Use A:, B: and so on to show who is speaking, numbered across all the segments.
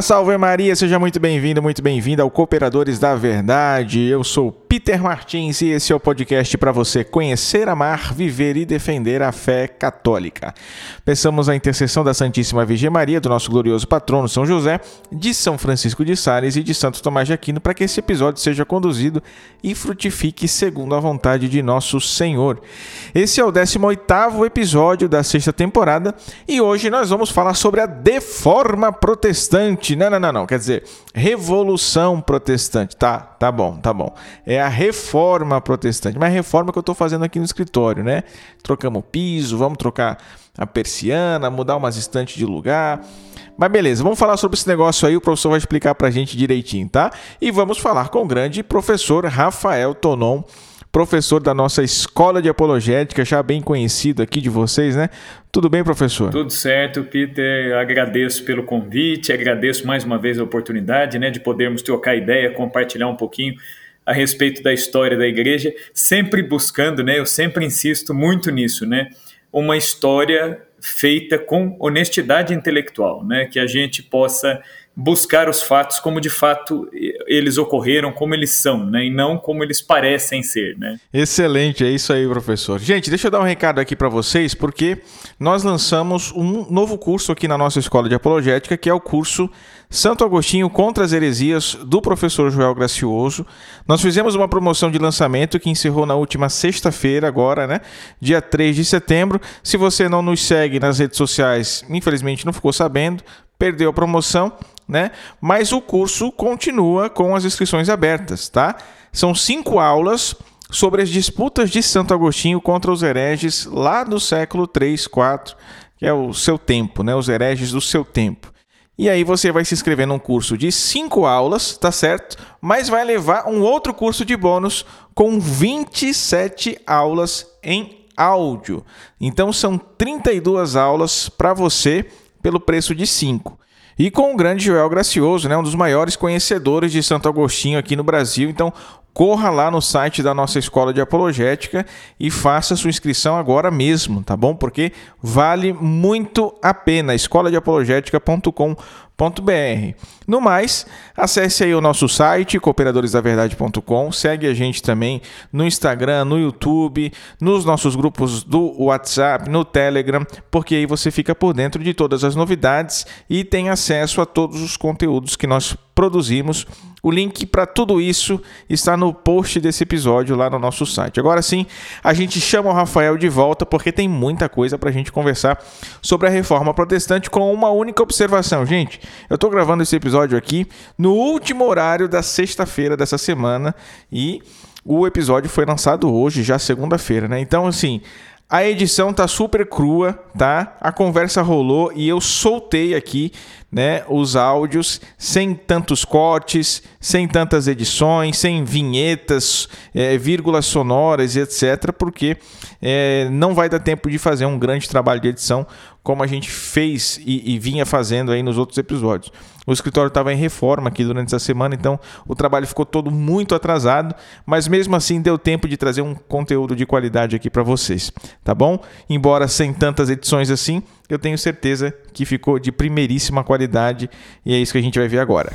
A: Salve Maria, seja muito bem-vindo, muito bem-vinda ao Cooperadores da Verdade. Eu sou Peter Martins e esse é o podcast para você conhecer, amar, viver e defender a fé católica. Pensamos a intercessão da Santíssima Virgem Maria, do nosso glorioso patrono São José, de São Francisco de Sales e de Santo Tomás de Aquino, para que esse episódio seja conduzido e frutifique segundo a vontade de nosso Senhor. Esse é o 18º episódio da sexta temporada e hoje nós vamos falar sobre a deforma protestante. Não, não, não, não, quer dizer, revolução protestante. Tá, tá bom, tá bom. É a reforma protestante. Mas a reforma que eu estou fazendo aqui no escritório, né? Trocamos piso, vamos trocar a persiana, mudar umas estantes de lugar. Mas beleza, vamos falar sobre esse negócio aí, o professor vai explicar pra gente direitinho, tá? E vamos falar com o grande professor Rafael Tonon, professor da nossa Escola de Apologética, já bem conhecido aqui de vocês, né? Tudo bem, professor?
B: Tudo certo, Peter. Agradeço pelo convite, agradeço mais uma vez a oportunidade, né, de podermos trocar ideia, compartilhar um pouquinho a respeito da história da igreja, sempre buscando, né? Eu sempre insisto muito nisso, né? Uma história feita com honestidade intelectual, né? Que a gente possa buscar os fatos como de fato eles ocorreram, como eles são, né? E não como eles parecem ser, né?
A: Excelente, é isso aí, professor. Gente, deixa eu dar um recado aqui para vocês, porque nós lançamos um novo curso aqui na nossa escola de apologética, que é o curso Santo Agostinho contra as heresias do professor Joel Gracioso. Nós fizemos uma promoção de lançamento que encerrou na última sexta-feira, agora, né? Dia 3 de setembro. Se você não nos segue nas redes sociais, infelizmente não ficou sabendo, perdeu a promoção, né? Mas o curso continua com as inscrições abertas, tá? São cinco aulas sobre as disputas de Santo Agostinho contra os hereges lá do século 3, 4, que é o seu tempo, né? Os hereges do seu tempo. E aí você vai se inscrever num curso de 5 aulas, tá certo? Mas vai levar um outro curso de bônus com 27 aulas em áudio. Então são 32 aulas para você pelo preço de 5. E com o grande Joel Gracioso, né, um dos maiores conhecedores de Santo Agostinho aqui no Brasil. Então, corra lá no site da nossa escola de apologética e faça sua inscrição agora mesmo, tá bom? Porque vale muito a pena. escoladeapologética.com.br no mais, acesse aí o nosso site, cooperadoresdaverdade.com, segue a gente também no Instagram, no YouTube, nos nossos grupos do WhatsApp, no Telegram, porque aí você fica por dentro de todas as novidades e tem acesso a todos os conteúdos que nós produzimos. O link para tudo isso está no post desse episódio lá no nosso site. Agora sim, a gente chama o Rafael de volta porque tem muita coisa para a gente conversar sobre a reforma protestante com uma única observação. Gente, eu estou gravando esse episódio aqui no último horário da sexta-feira dessa semana e o episódio foi lançado hoje, já segunda-feira, né? Então, assim, a edição tá super crua, tá? A conversa rolou e eu soltei aqui, né, os áudios sem tantos cortes, sem tantas edições, sem vinhetas, é, vírgulas sonoras etc, porque é, não vai dar tempo de fazer um grande trabalho de edição como a gente fez e, e vinha fazendo aí nos outros episódios. O escritório estava em reforma aqui durante essa semana, então o trabalho ficou todo muito atrasado, mas mesmo assim deu tempo de trazer um conteúdo de qualidade aqui para vocês, tá bom? Embora sem tantas edições assim, eu tenho certeza que ficou de primeiríssima qualidade e é isso que a gente vai ver agora.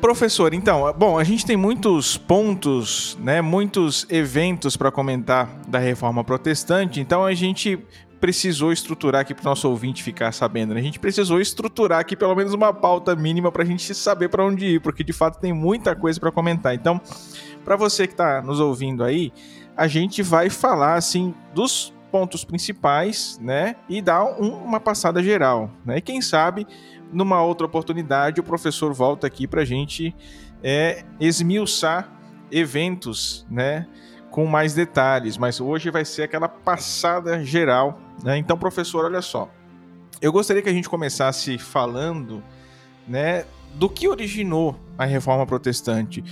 A: Professor, então, bom, a gente tem muitos pontos, né, muitos eventos para comentar da reforma protestante, então a gente precisou estruturar aqui para o nosso ouvinte ficar sabendo. Né? A gente precisou estruturar aqui pelo menos uma pauta mínima para a gente saber para onde ir, porque de fato tem muita coisa para comentar. Então, para você que está nos ouvindo aí, a gente vai falar assim dos pontos principais, né, e dar um, uma passada geral, né? E quem sabe numa outra oportunidade, o professor volta aqui para a gente é, esmiuçar eventos, né? Com mais detalhes, mas hoje vai ser aquela passada geral. Né? Então, professor, olha só. Eu gostaria que a gente começasse falando né, do que originou a reforma protestante.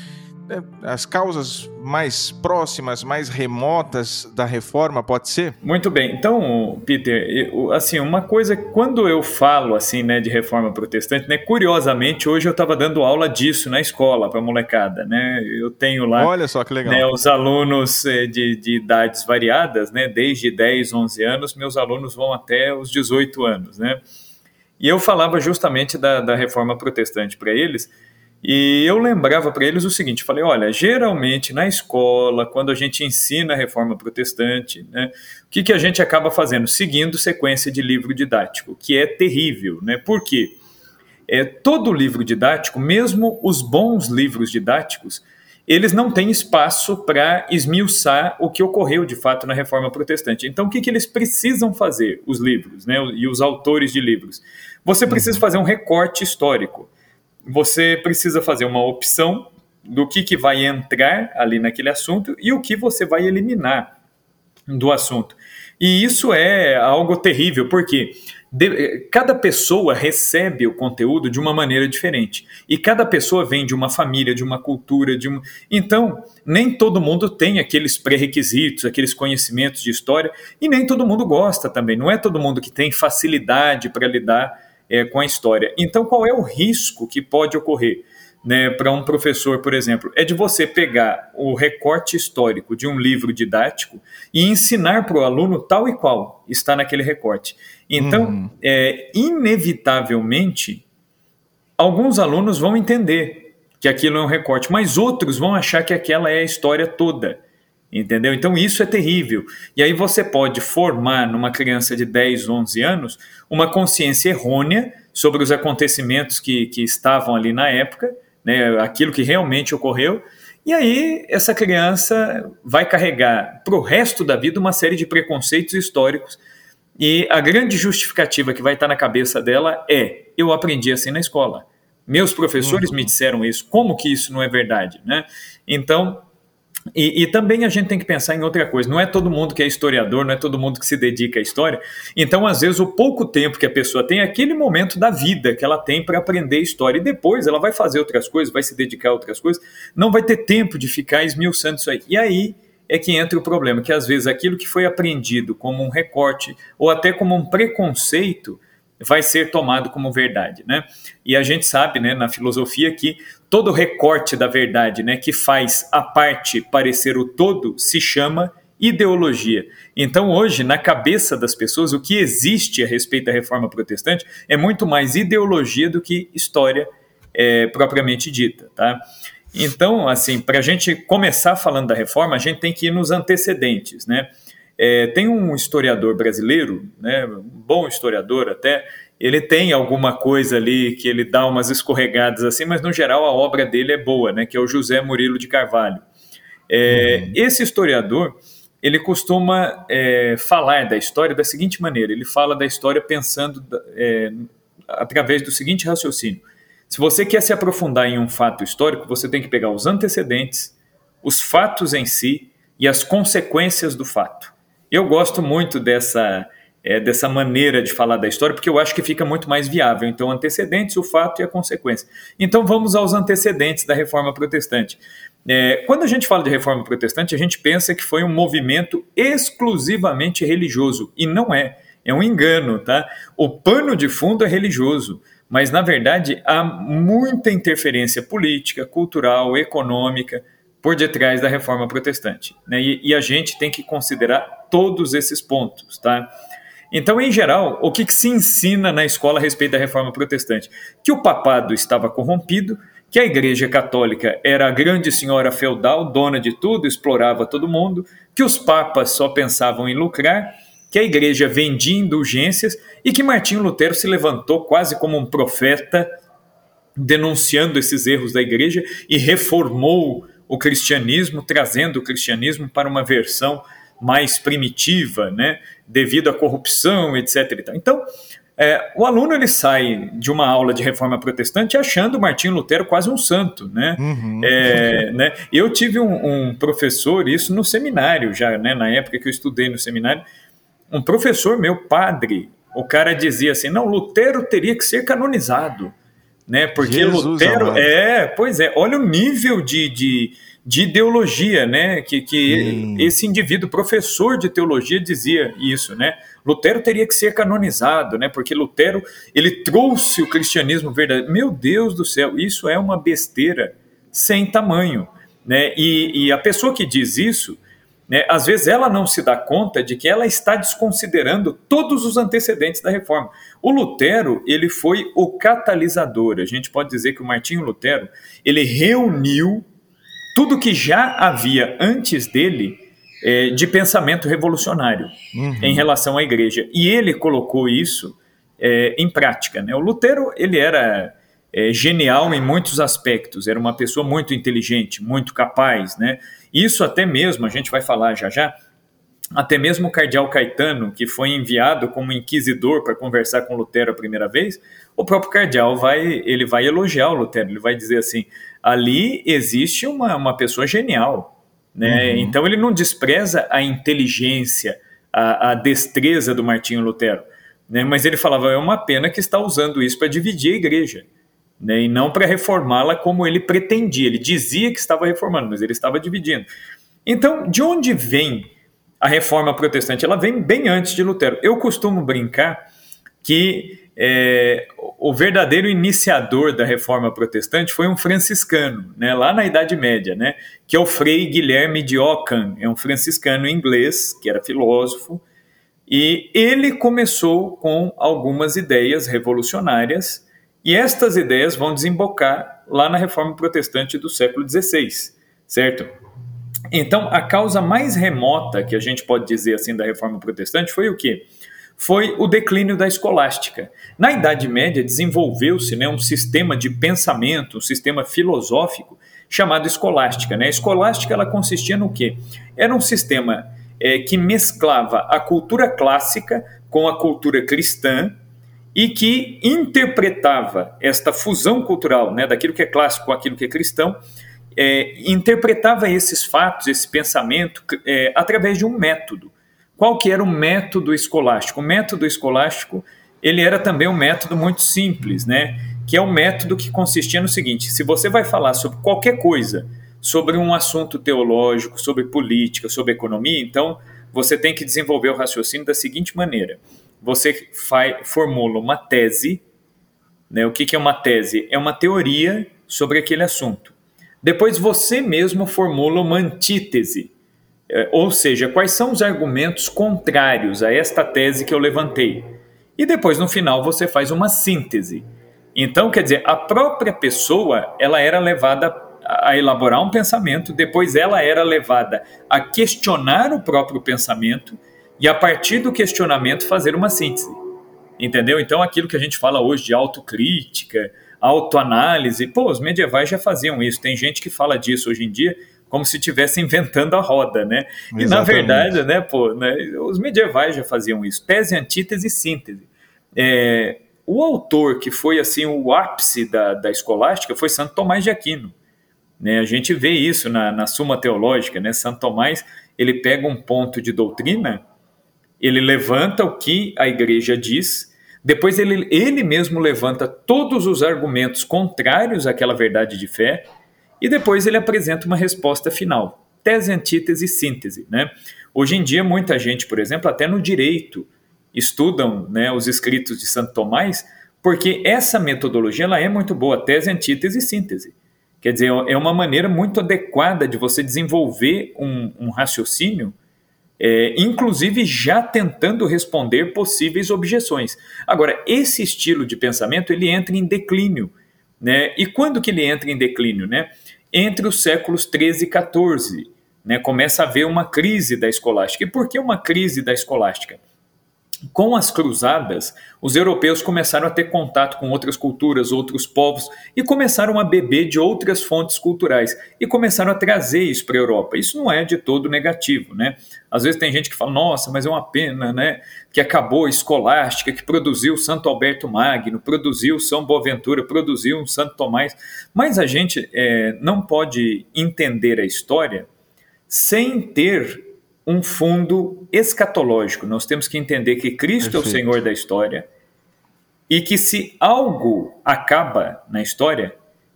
A: Né, as causas mais próximas, mais remotas da reforma, pode ser?
B: Muito bem. Então, Peter, assim, uma coisa, quando eu falo assim, né, de reforma protestante, né, curiosamente, hoje eu estava dando aula disso na escola para molecada, né? Eu tenho lá
A: Olha só que legal.
B: Né, os alunos eh, de, de idades variadas, né, desde 10, 11 anos, meus alunos vão até os 18 anos, né? E eu falava justamente da, da reforma protestante para eles, e eu lembrava para eles o seguinte: falei, olha, geralmente na escola, quando a gente ensina a reforma protestante, né, o que, que a gente acaba fazendo? Seguindo sequência de livro didático, que é terrível. Né? Por quê? É, todo livro didático, mesmo os bons livros didáticos, eles não têm espaço para esmiuçar o que ocorreu de fato na reforma protestante. Então, o que, que eles precisam fazer, os livros né, e os autores de livros? Você precisa uhum. fazer um recorte histórico você precisa fazer uma opção do que, que vai entrar ali naquele assunto e o que você vai eliminar do assunto. E isso é algo terrível, porque de, cada pessoa recebe o conteúdo de uma maneira diferente. E cada pessoa vem de uma família, de uma cultura, de um... Então, nem todo mundo tem aqueles pré-requisitos, aqueles conhecimentos de história, e nem todo mundo gosta também. Não é todo mundo que tem facilidade para lidar é, com a história. Então, qual é o risco que pode ocorrer? Né, para um professor, por exemplo, é de você pegar o recorte histórico de um livro didático e ensinar para o aluno tal e qual está naquele recorte. Então, uhum. é, inevitavelmente, alguns alunos vão entender que aquilo é um recorte, mas outros vão achar que aquela é a história toda. Entendeu? Então isso é terrível. E aí você pode formar numa criança de 10, 11 anos uma consciência errônea sobre os acontecimentos que, que estavam ali na época, né, aquilo que realmente ocorreu. E aí essa criança vai carregar para o resto da vida uma série de preconceitos históricos. E a grande justificativa que vai estar na cabeça dela é: eu aprendi assim na escola. Meus professores uhum. me disseram isso. Como que isso não é verdade? Né? Então, e, e, também a gente tem que pensar em outra coisa. Não é todo mundo que é historiador, não é todo mundo que se dedica à história. Então, às vezes, o pouco tempo que a pessoa tem é aquele momento da vida que ela tem para aprender história. E depois ela vai fazer outras coisas, vai se dedicar a outras coisas, não vai ter tempo de ficar esmiuçando isso aí. E aí é que entra o problema, que às vezes aquilo que foi aprendido como um recorte ou até como um preconceito vai ser tomado como verdade, né? E a gente sabe, né, na filosofia que todo recorte da verdade, né, que faz a parte parecer o todo, se chama ideologia. Então, hoje, na cabeça das pessoas, o que existe a respeito da reforma protestante é muito mais ideologia do que história é, propriamente dita, tá? Então, assim, para a gente começar falando da reforma, a gente tem que ir nos antecedentes, né? É, tem um historiador brasileiro, né, um bom historiador até, ele tem alguma coisa ali que ele dá umas escorregadas assim, mas no geral a obra dele é boa, né, que é o José Murilo de Carvalho. É, uhum. Esse historiador, ele costuma é, falar da história da seguinte maneira, ele fala da história pensando é, através do seguinte raciocínio. Se você quer se aprofundar em um fato histórico, você tem que pegar os antecedentes, os fatos em si e as consequências do fato. Eu gosto muito dessa, é, dessa maneira de falar da história, porque eu acho que fica muito mais viável. Então, antecedentes, o fato e a consequência. Então, vamos aos antecedentes da reforma protestante. É, quando a gente fala de reforma protestante, a gente pensa que foi um movimento exclusivamente religioso, e não é. É um engano, tá? O pano de fundo é religioso, mas na verdade há muita interferência política, cultural, econômica, por detrás da reforma protestante. Né? E, e, a gente tem que considerar todos esses pontos. Tá? Então, em geral, o que, que se ensina na escola a respeito da reforma protestante? Que o papado estava corrompido, que a Igreja Católica era a grande senhora feudal, dona de tudo, explorava todo mundo, que os papas só pensavam em lucrar, que a Igreja vendia indulgências e que Martinho Lutero se levantou quase como um profeta denunciando esses erros da Igreja e reformou o cristianismo, trazendo o cristianismo para uma versão mais primitiva, né, devido à corrupção, etc. Então, é, o aluno ele sai de uma aula de reforma protestante achando Martinho Lutero quase um santo, né? Uhum. É, né? Eu tive um, um, professor, isso no seminário já, né? Na época que eu estudei no seminário, um professor meu, padre, o cara dizia assim, não, Lutero teria que ser canonizado. né? Porque Jesus Lutero amado. é, pois é, olha o nível de, de, de ideologia, né? Que, que esse indivíduo, professor de teologia, dizia isso, né? Lutero teria que ser canonizado, né? Porque Lutero ele trouxe o cristianismo verdadeiro. Meu Deus do céu, isso é uma besteira sem tamanho, né? E, e a pessoa que diz isso né, às vezes ela não se dá conta de que ela está desconsiderando todos os antecedentes da reforma. O Lutero, ele foi o catalisador. A gente pode dizer que o Martinho Lutero, ele reuniu tudo que já havia antes dele é, de pensamento revolucionário uhum. em relação à igreja. E ele colocou isso é, em prática. Né? O Lutero, ele era é, genial em muitos aspectos, era uma pessoa muito inteligente, muito capaz, né? Isso até mesmo, a gente vai falar já já, até mesmo o cardeal Caetano, que foi enviado como inquisidor para conversar com Lutero a primeira vez, o próprio cardeal vai, ele vai elogiar o Lutero, ele vai dizer assim, ali existe uma, uma pessoa genial, né? Uhum. Então ele não despreza a inteligência, a, a destreza do Martinho Lutero, né? Mas ele falava, é uma pena que está usando isso para dividir a igreja né, e não para reformá-la como ele pretendia. Ele dizia que estava reformando, mas ele estava dividindo. Então, de onde vem a reforma protestante? Ela vem bem antes de Lutero. Eu costumo brincar que é, o verdadeiro iniciador da reforma protestante foi um franciscano, né, lá na Idade Média, né, que é o Frei Guilherme de Ockham, é um franciscano inglês, que era filósofo, e ele começou com algumas ideias revolucionárias e estas ideias vão desembocar lá na reforma protestante do século XVI, certo? Então, a causa mais remota que a gente pode dizer assim da reforma protestante foi o quê? Foi o declínio da escolástica. Na Idade Média desenvolveu-se né, um sistema de pensamento, um sistema filosófico chamado escolástica. Né? A escolástica ela consistia no quê? Era um sistema é, que mesclava a cultura clássica com a cultura cristã e que interpretava esta fusão cultural, né, daquilo que é clássico com aquilo que é cristão, é, interpretava esses fatos, esse pensamento, é, através de um método. Qual que era o método escolástico? O método escolástico ele era também um método muito simples, né? que é um método que consistia no seguinte: se você vai falar sobre qualquer coisa, sobre um assunto teológico, sobre política, sobre economia, então você tem que desenvolver o raciocínio da seguinte maneira: você formula uma tese. Né? O que, que é uma tese? É uma teoria sobre aquele assunto. Depois você mesmo formula uma antítese, ou seja, quais são os argumentos contrários a esta tese que eu levantei. E depois, no final, você faz uma síntese. Então, quer dizer, a própria pessoa ela era levada a elaborar um pensamento, depois ela era levada a questionar o próprio pensamento e a partir do questionamento fazer uma síntese. Entendeu? Então aquilo que a gente fala hoje de autocrítica, autoanálise, pô, os medievais já faziam isso. Tem gente que fala disso hoje em dia como se estivesse inventando a roda, né? Exatamente. E na verdade, né, pô, né, os medievais já faziam isso. Tese, antítese e síntese. É, o autor que foi assim o ápice da, da escolástica foi Santo Tomás de Aquino. Né? A gente vê isso na, na Suma Teológica, né? Santo Tomás ele pega um ponto de doutrina ele levanta o que a igreja diz, depois ele, ele mesmo levanta todos os argumentos contrários àquela verdade de fé, e depois ele apresenta uma resposta final. Tese, antítese e síntese. Né? Hoje em dia, muita gente, por exemplo, até no direito, estudam né, os escritos de Santo Tomás, porque essa metodologia ela é muito boa, tese, antítese e síntese. Quer dizer, é uma maneira muito adequada de você desenvolver um, um raciocínio é, inclusive já tentando responder possíveis objeções. Agora, esse estilo de pensamento ele entra em declínio, né? E quando que ele entra em declínio, né? Entre os séculos 13 e 14, né? Começa a haver uma crise da escolástica. E por que uma crise da escolástica? Com as cruzadas, os europeus começaram a ter contato com outras culturas, outros povos e começaram a beber de outras fontes culturais e começaram a trazer isso para a Europa. Isso não é de todo negativo, né? Às vezes tem gente que fala, nossa, mas é uma pena, né? Que acabou a escolástica, que produziu Santo Alberto Magno, produziu São Boaventura, produziu um Santo Tomás. Mas a gente é, não pode entender a história sem ter um fundo escatológico. Nós temos que entender que Cristo Perfeito. é o Senhor da história e que se algo acaba na história,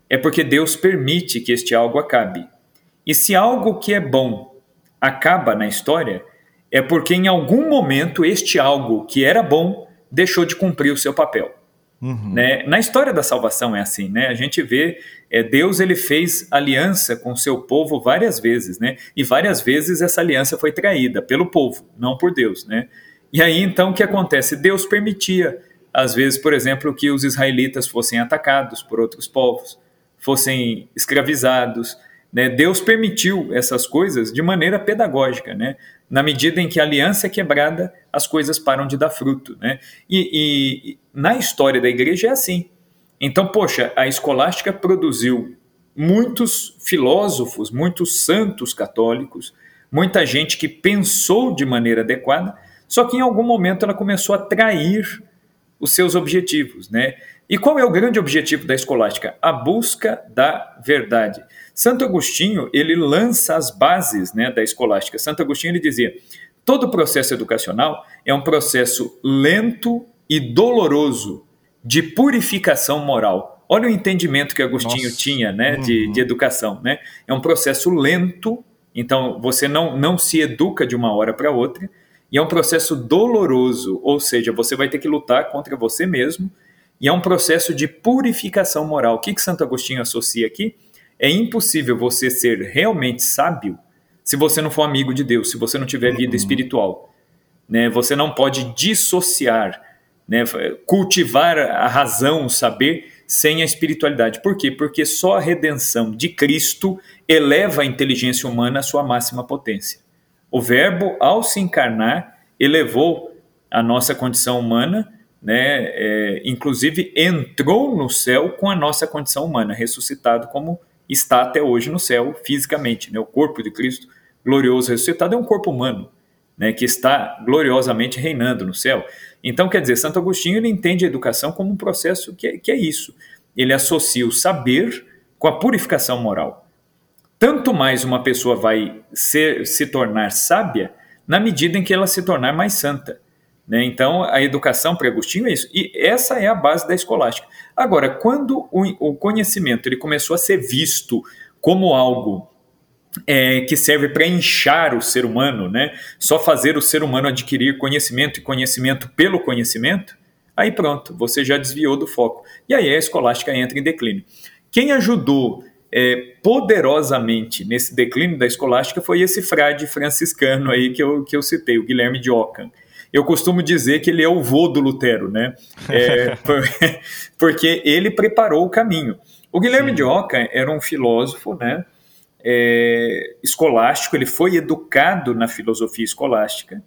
B: é porque Deus permite que este algo acabe. E se algo que é bom acaba na história, é porque em algum momento este algo que era bom deixou de cumprir o seu papel. Uhum. Né? Na história da salvação é assim, né? A gente vê é, Deus ele fez aliança com o seu povo várias vezes, né? E várias vezes essa aliança foi traída pelo povo, não por Deus, né? E aí então o que acontece? Deus permitia às vezes, por exemplo, que os israelitas fossem atacados por outros povos, fossem escravizados. Né? Deus permitiu essas coisas de maneira pedagógica. Né? Na medida em que a aliança é quebrada, as coisas param de dar fruto. Né? E, e na história da igreja é assim. Então, poxa, a escolástica produziu muitos filósofos, muitos santos católicos, muita gente que pensou de maneira adequada, só que em algum momento ela começou a trair os seus objetivos, né? E qual é o grande objetivo da escolástica? A busca da verdade. Santo Agostinho, ele lança as bases, né, da escolástica. Santo Agostinho ele dizia: todo processo educacional é um processo lento e doloroso de purificação moral. Olha o entendimento que Agostinho Nossa. tinha, né, de, uhum. de educação, né? É um processo lento, então você não não se educa de uma hora para outra e é um processo doloroso, ou seja, você vai ter que lutar contra você mesmo, e é um processo de purificação moral. O que, que Santo Agostinho associa aqui? É impossível você ser realmente sábio se você não for amigo de Deus, se você não tiver vida uhum. espiritual. Né? Você não pode dissociar, né? cultivar a razão, o saber, sem a espiritualidade. Por quê? Porque só a redenção de Cristo eleva a inteligência humana à sua máxima potência. O Verbo, ao se encarnar, elevou a nossa condição humana, né? É, inclusive entrou no céu com a nossa condição humana, ressuscitado como está até hoje no céu fisicamente. Né? O corpo de Cristo, glorioso ressuscitado, é um corpo humano, né? que está gloriosamente reinando no céu. Então, quer dizer, Santo Agostinho ele entende a educação como um processo que é, que é isso. Ele associa o saber com a purificação moral tanto mais uma pessoa vai ser, se tornar sábia na medida em que ela se tornar mais santa. Né? Então, a educação para Agostinho é isso. E essa é a base da escolástica. Agora, quando o, o conhecimento ele começou a ser visto como algo é, que serve para inchar o ser humano, né? só fazer o ser humano adquirir conhecimento e conhecimento pelo conhecimento, aí pronto, você já desviou do foco. E aí a escolástica entra em declínio. Quem ajudou é, poderosamente nesse declínio da escolástica foi esse frade franciscano aí que eu, que eu citei, o Guilherme de Ockham. Eu costumo dizer que ele é o vô do Lutero, né? É, porque ele preparou o caminho. O Guilherme Sim. de Ockham era um filósofo, né? É, escolástico, ele foi educado na filosofia escolástica,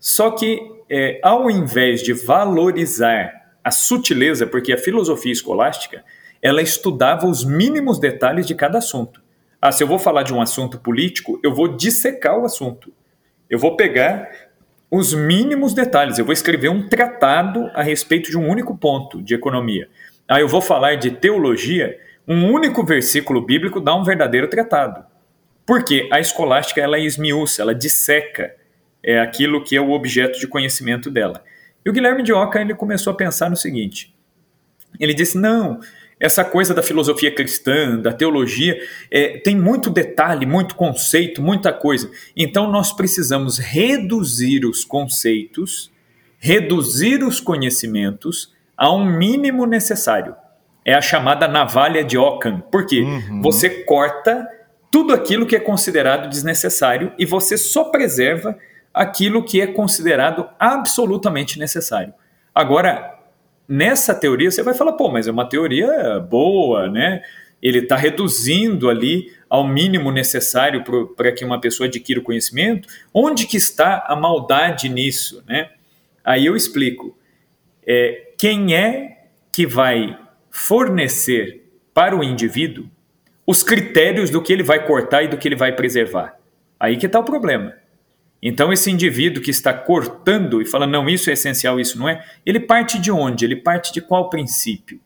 B: só que é, ao invés de valorizar a sutileza, porque a filosofia escolástica ela estudava os mínimos detalhes de cada assunto. Ah, se eu vou falar de um assunto político, eu vou dissecar o assunto. Eu vou pegar os mínimos detalhes. Eu vou escrever um tratado a respeito de um único ponto de economia. Ah, eu vou falar de teologia, um único versículo bíblico dá um verdadeiro tratado. Porque a escolástica ela esmiuça, ela disseca é aquilo que é o objeto de conhecimento dela. E o Guilherme de Oca ele começou a pensar no seguinte: ele disse: não, essa coisa da filosofia cristã, da teologia, é, tem muito detalhe, muito conceito, muita coisa. Então nós precisamos reduzir os conceitos, reduzir os conhecimentos a um mínimo necessário. É a chamada navalha de Ockham. Por quê? Uhum. Você corta tudo aquilo que é considerado desnecessário e você só preserva aquilo que é considerado absolutamente necessário. Agora, nessa teoria você vai falar, pô, mas é uma teoria boa, né? Ele está reduzindo ali ao mínimo necessário para que uma pessoa adquira o conhecimento. Onde que está a maldade nisso, né? Aí eu explico. É, quem é que vai fornecer para o indivíduo os critérios do que ele vai cortar e do que ele vai preservar? Aí que está o problema. Então, esse indivíduo que está cortando e fala, não, isso é essencial, isso não é, ele parte de onde? Ele parte de qual princípio?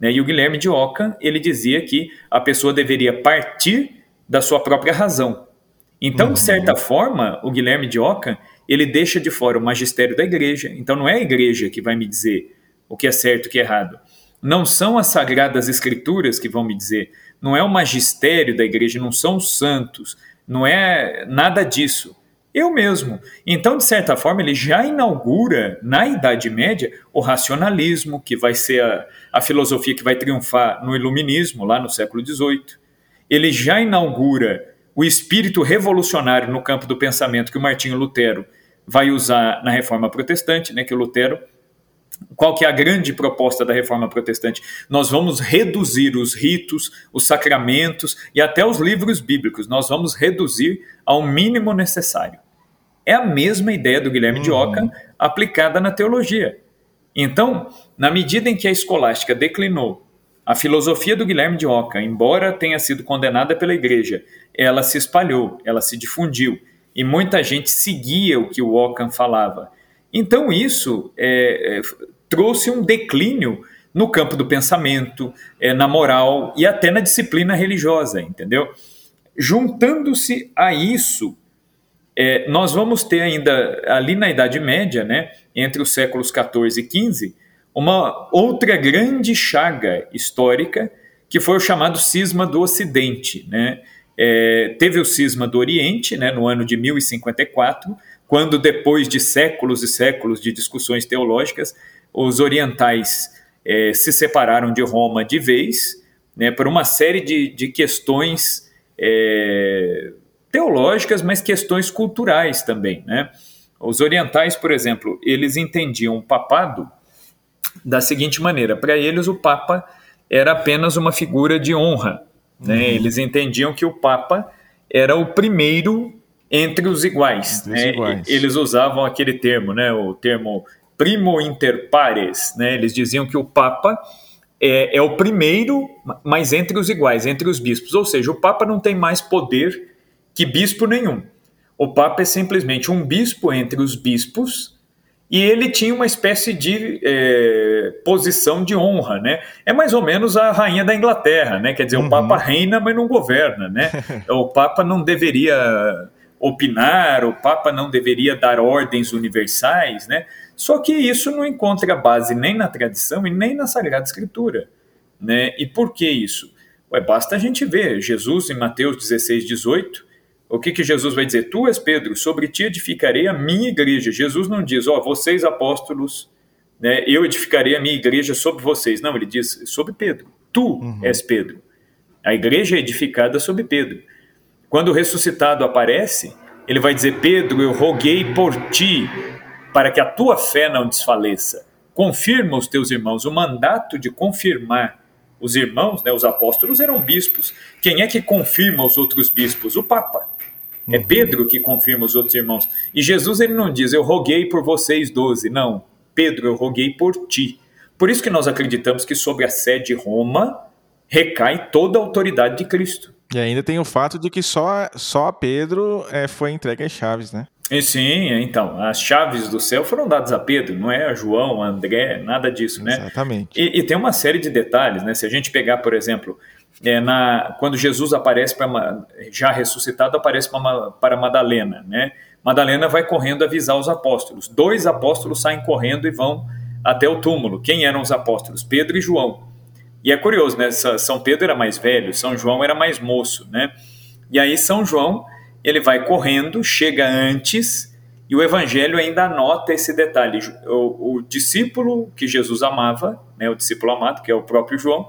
B: Né? E o Guilherme de Ockham, ele dizia que a pessoa deveria partir da sua própria razão. Então, uhum. de certa forma, o Guilherme de Ockham, ele deixa de fora o magistério da igreja. Então, não é a igreja que vai me dizer o que é certo e o que é errado. Não são as sagradas escrituras que vão me dizer, não é o magistério da igreja, não são os santos, não é nada disso. Eu mesmo. Então, de certa forma, ele já inaugura na Idade Média o racionalismo, que vai ser a, a filosofia que vai triunfar no Iluminismo, lá no século XVIII. Ele já inaugura o espírito revolucionário no campo do pensamento que o Martinho Lutero vai usar na Reforma Protestante, né, que o Lutero qual que é a grande proposta da reforma protestante? Nós vamos reduzir os ritos, os sacramentos e até os livros bíblicos. Nós vamos reduzir ao mínimo necessário. É a mesma ideia do Guilherme uhum. de Ockham aplicada na teologia. Então, na medida em que a escolástica declinou, a filosofia do Guilherme de Ockham, embora tenha sido condenada pela igreja, ela se espalhou, ela se difundiu e muita gente seguia o que o Ockham falava. Então, isso é, é, trouxe um declínio no campo do pensamento, é, na moral e até na disciplina religiosa, entendeu? Juntando-se a isso, é, nós vamos ter ainda, ali na Idade Média, né, entre os séculos 14 e 15, uma outra grande chaga histórica, que foi o chamado cisma do Ocidente. Né? É, teve o cisma do Oriente, né, no ano de 1054, quando, depois de séculos e séculos de discussões teológicas, os orientais é, se separaram de Roma de vez, né, por uma série de, de questões é, teológicas, mas questões culturais também. Né? Os orientais, por exemplo, eles entendiam o papado da seguinte maneira: para eles, o Papa era apenas uma figura de honra. Né? Uhum. Eles entendiam que o Papa era o primeiro entre os iguais. Entre né? os iguais. Eles usavam aquele termo, né? o termo primo inter pares. Né? Eles diziam que o Papa é, é o primeiro, mas entre os iguais, entre os bispos. Ou seja, o Papa não tem mais poder que bispo nenhum. O Papa é simplesmente um bispo entre os bispos e ele tinha uma espécie de é, posição de honra, né? É mais ou menos a rainha da Inglaterra, né? Quer dizer, uhum. o Papa reina, mas não governa, né? o Papa não deveria opinar, o Papa não deveria dar ordens universais, né? Só que isso não encontra base nem na tradição e nem na Sagrada Escritura, né? E por que isso? Ué, basta a gente ver Jesus em Mateus 16, 18, o que, que Jesus vai dizer? Tu és Pedro, sobre ti edificarei a minha igreja. Jesus não diz, ó, oh, vocês apóstolos, né, eu edificarei a minha igreja sobre vocês. Não, ele diz sobre Pedro. Tu uhum. és Pedro. A igreja é edificada sobre Pedro. Quando o ressuscitado aparece, ele vai dizer: Pedro, eu roguei por ti, para que a tua fé não desfaleça. Confirma os teus irmãos. O mandato de confirmar os irmãos, né, os apóstolos, eram bispos. Quem é que confirma os outros bispos? O Papa. É uhum. Pedro que confirma os outros irmãos. E Jesus ele não diz, eu roguei por vocês doze. Não, Pedro, eu roguei por ti. Por isso que nós acreditamos que sobre a sede de Roma recai toda a autoridade de Cristo.
A: E ainda tem o fato de que só, só Pedro é, foi entregue as chaves, né?
B: E sim, então, as chaves do céu foram dadas a Pedro, não é a João, a André, nada disso, né?
A: Exatamente.
B: E, e tem uma série de detalhes, né? Se a gente pegar, por exemplo, é, na, quando Jesus aparece para já ressuscitado, aparece para, para Madalena, né? Madalena vai correndo avisar os apóstolos. Dois apóstolos saem correndo e vão até o túmulo. Quem eram os apóstolos? Pedro e João. E é curioso, né? São Pedro era mais velho, São João era mais moço, né? E aí São João, ele vai correndo, chega antes, e o evangelho ainda anota esse detalhe. O, o discípulo que Jesus amava, né, o discípulo amado, que é o próprio João,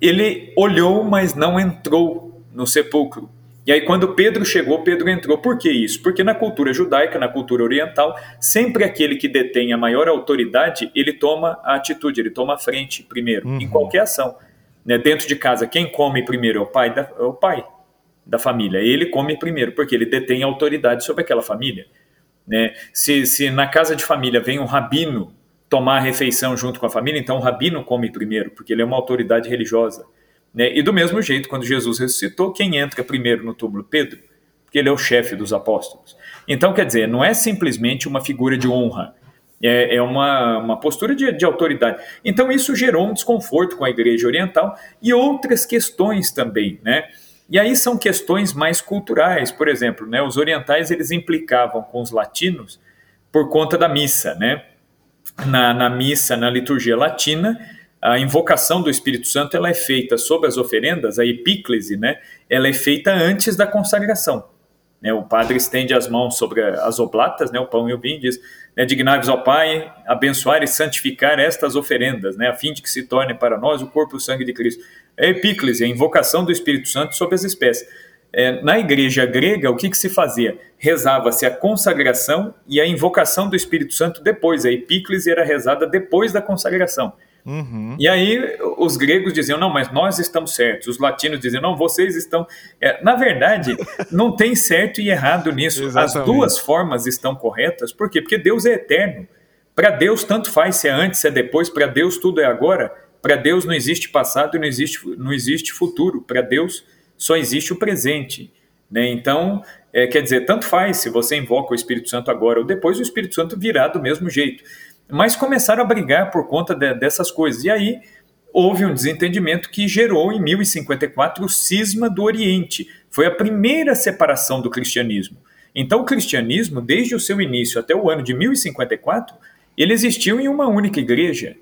B: ele olhou, mas não entrou no sepulcro. E aí, quando Pedro chegou, Pedro entrou. Por que isso? Porque na cultura judaica, na cultura oriental, sempre aquele que detém a maior autoridade, ele toma a atitude, ele toma a frente primeiro, uhum. em qualquer ação. Né? Dentro de casa, quem come primeiro é o pai, da, é o pai da família. Ele come primeiro, porque ele detém autoridade sobre aquela família. Né? Se, se na casa de família vem um rabino tomar a refeição junto com a família, então o rabino come primeiro, porque ele é uma autoridade religiosa. Né? E do mesmo jeito, quando Jesus ressuscitou, quem entra primeiro no túmulo? Pedro, porque ele é o chefe dos apóstolos. Então, quer dizer, não é simplesmente uma figura de honra, é, é uma, uma postura de, de autoridade. Então, isso gerou um desconforto com a igreja oriental e outras questões também, né? E aí são questões mais culturais, por exemplo, né? Os orientais eles implicavam com os latinos por conta da missa, né? na, na missa, na liturgia latina, a invocação do Espírito Santo ela é feita sobre as oferendas, a epíclese, né? Ela é feita antes da consagração. Né? O padre estende as mãos sobre as oblatas, né? o pão e o vinho, diz: né? Dignai-vos ao Pai, abençoar e santificar estas oferendas, né? a fim de que se torne para nós o corpo e o sangue de Cristo. É a epíclese, a invocação do Espírito Santo sobre as espécies. É, na igreja grega, o que, que se fazia? Rezava-se a consagração e a invocação do Espírito Santo depois. A epíclese era rezada depois da consagração. Uhum. E aí os gregos diziam, não, mas nós estamos certos. Os latinos diziam, não, vocês estão. É, na verdade, não tem certo e errado nisso. As duas formas estão corretas. Por quê? Porque Deus é eterno. Para Deus, tanto faz se é antes, se é depois. Para Deus, tudo é agora. Para Deus não existe passado e não existe, não existe futuro. Para Deus só existe o presente. Né? Então, é, quer dizer, tanto faz se você invoca o Espírito Santo agora ou depois, o Espírito Santo virá do mesmo jeito mas começaram a brigar por conta de, dessas coisas. E aí houve um desentendimento que gerou em 1054 o cisma do Oriente. Foi a primeira separação do cristianismo. Então o cristianismo, desde o seu início até o ano de 1054, ele existiu em uma única igreja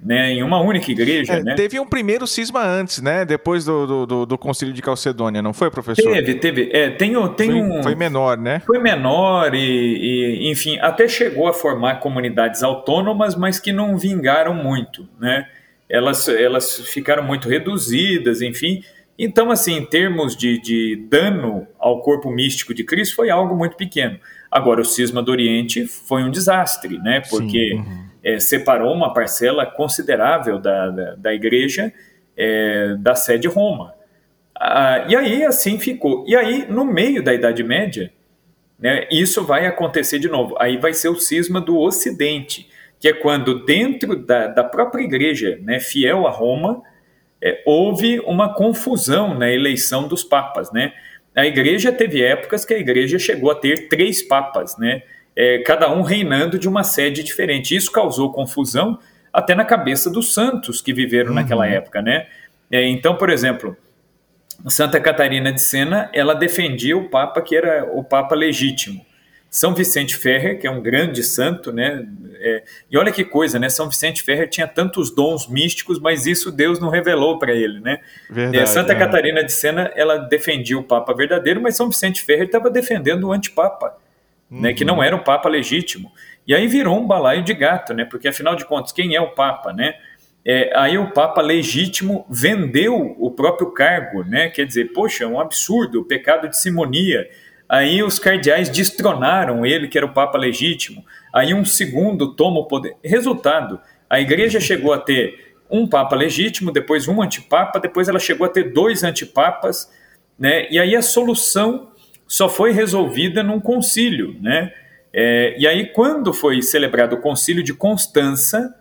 B: né, em uma única igreja. É, né?
A: Teve um primeiro cisma antes, né? Depois do, do, do Concílio de Calcedônia, não foi, professor?
B: Teve, teve. É, tem, tem
A: foi,
B: um,
A: foi menor, né?
B: Foi menor e, e, enfim, até chegou a formar comunidades autônomas, mas que não vingaram muito, né? Elas, elas ficaram muito reduzidas, enfim. Então, assim, em termos de, de dano ao corpo místico de Cristo, foi algo muito pequeno. Agora, o cisma do Oriente foi um desastre, né? Porque... Sim, uhum é, separou uma parcela considerável da, da, da igreja é, da sede Roma. Ah, e aí assim ficou. E aí, no meio da Idade Média, né, isso vai acontecer de novo. Aí vai ser o cisma do Ocidente, que é quando, dentro da, da própria igreja, né, fiel a Roma, é, houve uma confusão na eleição dos papas. Né? A igreja teve épocas que a igreja chegou a ter três papas, né? É, cada um reinando de uma sede diferente. Isso causou confusão até na cabeça dos santos que viveram uhum. naquela época, né? É, então, por exemplo, Santa Catarina de Sena, ela defendia o Papa que era o Papa legítimo. São Vicente Ferrer, que é um grande santo, né? É, e olha que coisa, né? São Vicente Ferrer tinha tantos dons místicos, mas isso Deus não revelou para ele, né? Verdade, é, Santa é. Catarina de Sena, ela defendia o Papa verdadeiro, mas São Vicente Ferrer estava defendendo o antipapa uhum. né, que não uhum. era o Papa legítimo. E aí virou um balaio de gato, né, porque afinal de contas, quem é o Papa? Né? É, aí o Papa legítimo vendeu o próprio cargo, né? quer dizer, poxa, é um absurdo, o pecado de simonia. Aí os cardeais destronaram ele, que era o Papa legítimo. Aí um segundo toma o poder. Resultado, a igreja chegou a ter um Papa legítimo, depois um antipapa, depois ela chegou a ter dois antipapas, né? E aí a solução só foi resolvida num concílio, né? É, e aí, quando foi celebrado o concílio de Constança,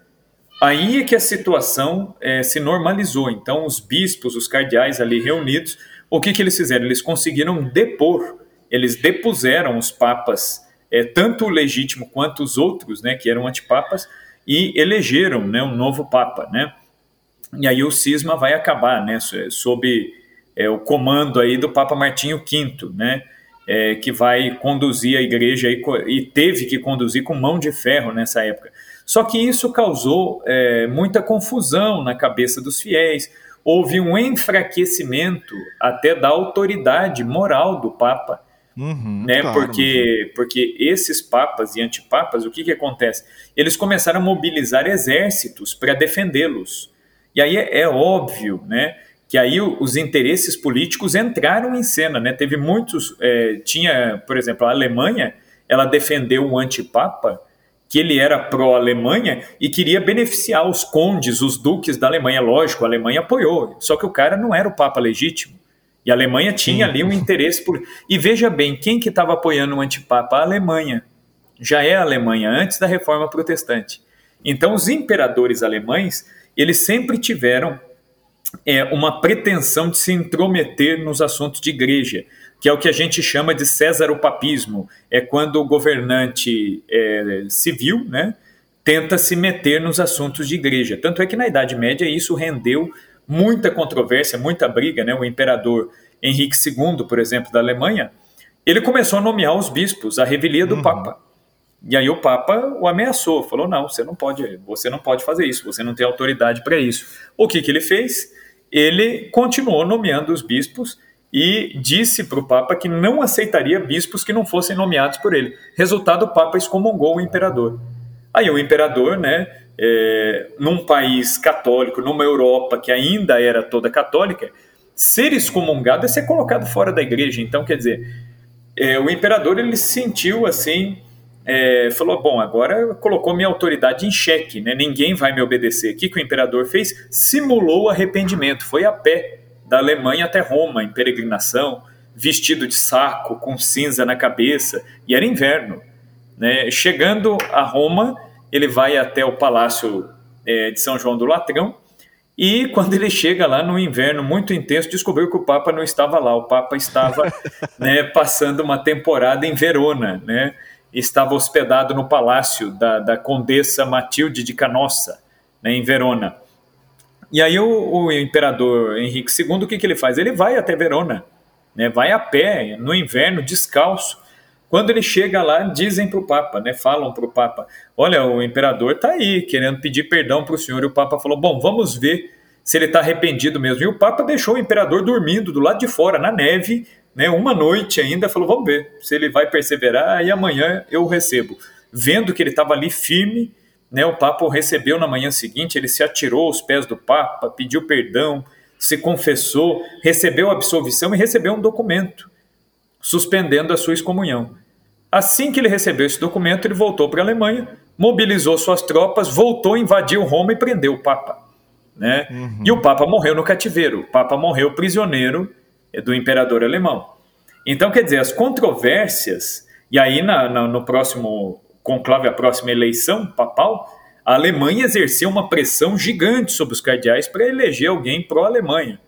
B: aí é que a situação é, se normalizou. Então, os bispos, os cardeais ali reunidos, o que, que eles fizeram? Eles conseguiram depor, eles depuseram os papas, é, tanto o legítimo quanto os outros, né, que eram antipapas, e elegeram né, um novo papa, né? E aí o cisma vai acabar, né, sob é, o comando aí do Papa Martinho V, né? É, que vai conduzir a igreja e, e, teve que conduzir com mão de ferro nessa época. Só que isso causou é, muita confusão na cabeça dos fiéis. Houve um enfraquecimento até da autoridade moral do Papa. Uhum, né? Claro, porque, porque esses papas e antipapas, o que, que acontece? Eles começaram a mobilizar exércitos para defendê-los. E aí é, é óbvio, né? Que aí os interesses políticos entraram em cena, né? Teve muitos, é, tinha, por exemplo, a Alemanha, ela defendeu um antipapa que ele era pró-Alemanha e queria beneficiar os condes, os duques da Alemanha. Lógico, a Alemanha apoiou, só que o cara não era o papa legítimo. E a Alemanha tinha ali um interesse por. E veja bem, quem que estava apoiando o antipapa? A Alemanha. Já é a Alemanha, antes da reforma protestante. Então, os imperadores alemães, eles sempre tiveram é, uma pretensão de se intrometer nos assuntos de igreja, que é o que a gente chama de césaropapismo, é quando o governante é, civil né, tenta se meter nos assuntos de igreja. Tanto é que na Idade Média isso rendeu muita controvérsia, muita briga. Né? O imperador Henrique II, por exemplo, da Alemanha, ele começou a nomear os bispos, a revelia do uhum. Papa. E aí o Papa o ameaçou, falou: não, você não pode, você não pode fazer isso, você não tem autoridade para isso. O que, que ele fez? Ele continuou nomeando os bispos e disse para o Papa que não aceitaria bispos que não fossem nomeados por ele. Resultado, o Papa excomungou o imperador. Aí o imperador, né, é, num país católico, numa Europa que ainda era toda católica, ser excomungado é ser colocado fora da igreja. Então, quer dizer, é, o imperador ele se sentiu assim, é, falou: bom, agora colocou minha autoridade em xeque, né? ninguém vai me obedecer. O que, que o imperador fez? Simulou arrependimento, foi a pé da Alemanha até Roma, em peregrinação, vestido de saco, com cinza na cabeça, e era inverno. Né? Chegando a Roma, ele vai até o palácio é, de São João do Latrão, e quando ele chega lá no inverno muito intenso, descobriu que o Papa não estava lá. O Papa estava né, passando uma temporada em Verona, né? Estava hospedado no palácio da, da Condessa Matilde de Canossa, né, em Verona. E aí o, o, imperador Henrique II, o que, que ele faz? Ele vai até Verona, né, vai a pé, no inverno, descalço. Quando ele chega lá, dizem para o Papa, né, falam para o Papa, olha, o imperador está aí, querendo pedir perdão para o senhor. E o Papa falou, bom, vamos ver se ele está arrependido mesmo. E o Papa deixou o imperador dormindo do lado de fora, na neve, né, uma noite ainda, falou, vamos ver se ele vai perseverar e amanhã eu o recebo. Vendo que ele estava ali firme, né, o Papa o recebeu na manhã seguinte, ele se atirou aos pés do Papa, pediu perdão, se confessou, recebeu a absolvição e recebeu um documento suspendendo a sua excomunhão. Assim que ele recebeu esse documento, ele voltou para a Alemanha, mobilizou suas tropas, voltou, invadiu Roma e prendeu o Papa. Né? Uhum. E o Papa morreu no cativeiro, o Papa morreu prisioneiro do imperador alemão. Então, quer dizer, as controvérsias, e aí na, na, no próximo conclave, a próxima eleição papal, a Alemanha exerceu uma pressão gigante sobre os cardeais para eleger alguém pró-Alemanha.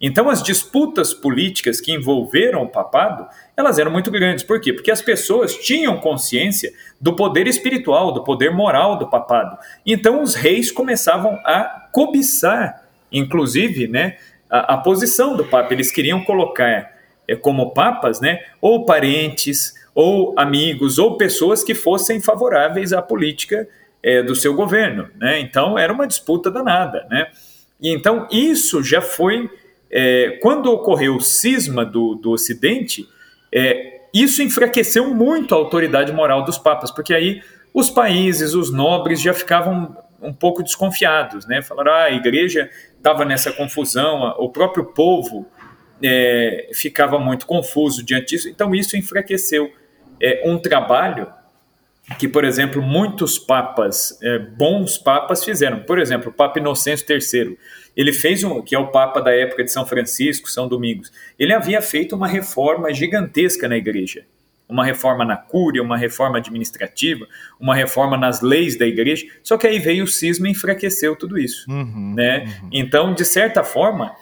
B: Então, as disputas políticas que envolveram o papado, elas eram muito grandes. Por quê? Porque as pessoas tinham consciência do poder espiritual, do poder moral do papado. Então, os reis começavam a cobiçar, inclusive, né, a, a posição do papa. Eles queriam colocar é, como papas, né, ou parentes, ou amigos, ou pessoas que fossem favoráveis à política é, do seu governo. Né? Então, era uma disputa danada. Né? E então, isso já foi é, quando ocorreu o cisma do, do Ocidente, é, isso enfraqueceu muito a autoridade moral dos papas, porque aí os países, os nobres já ficavam um pouco desconfiados, né? Falaram, ah, a igreja estava nessa confusão, o próprio povo é, ficava muito confuso diante disso, então isso enfraqueceu é, um trabalho que, por exemplo, muitos papas, é, bons papas fizeram. Por exemplo, o Papa Inocêncio III, ele fez um, que é o Papa da época de São Francisco, São Domingos. Ele havia feito uma reforma gigantesca na Igreja, uma reforma na cúria, uma reforma administrativa, uma reforma nas leis da Igreja. Só que aí veio o cisma e enfraqueceu tudo isso, uhum, né? Uhum. Então, de certa forma,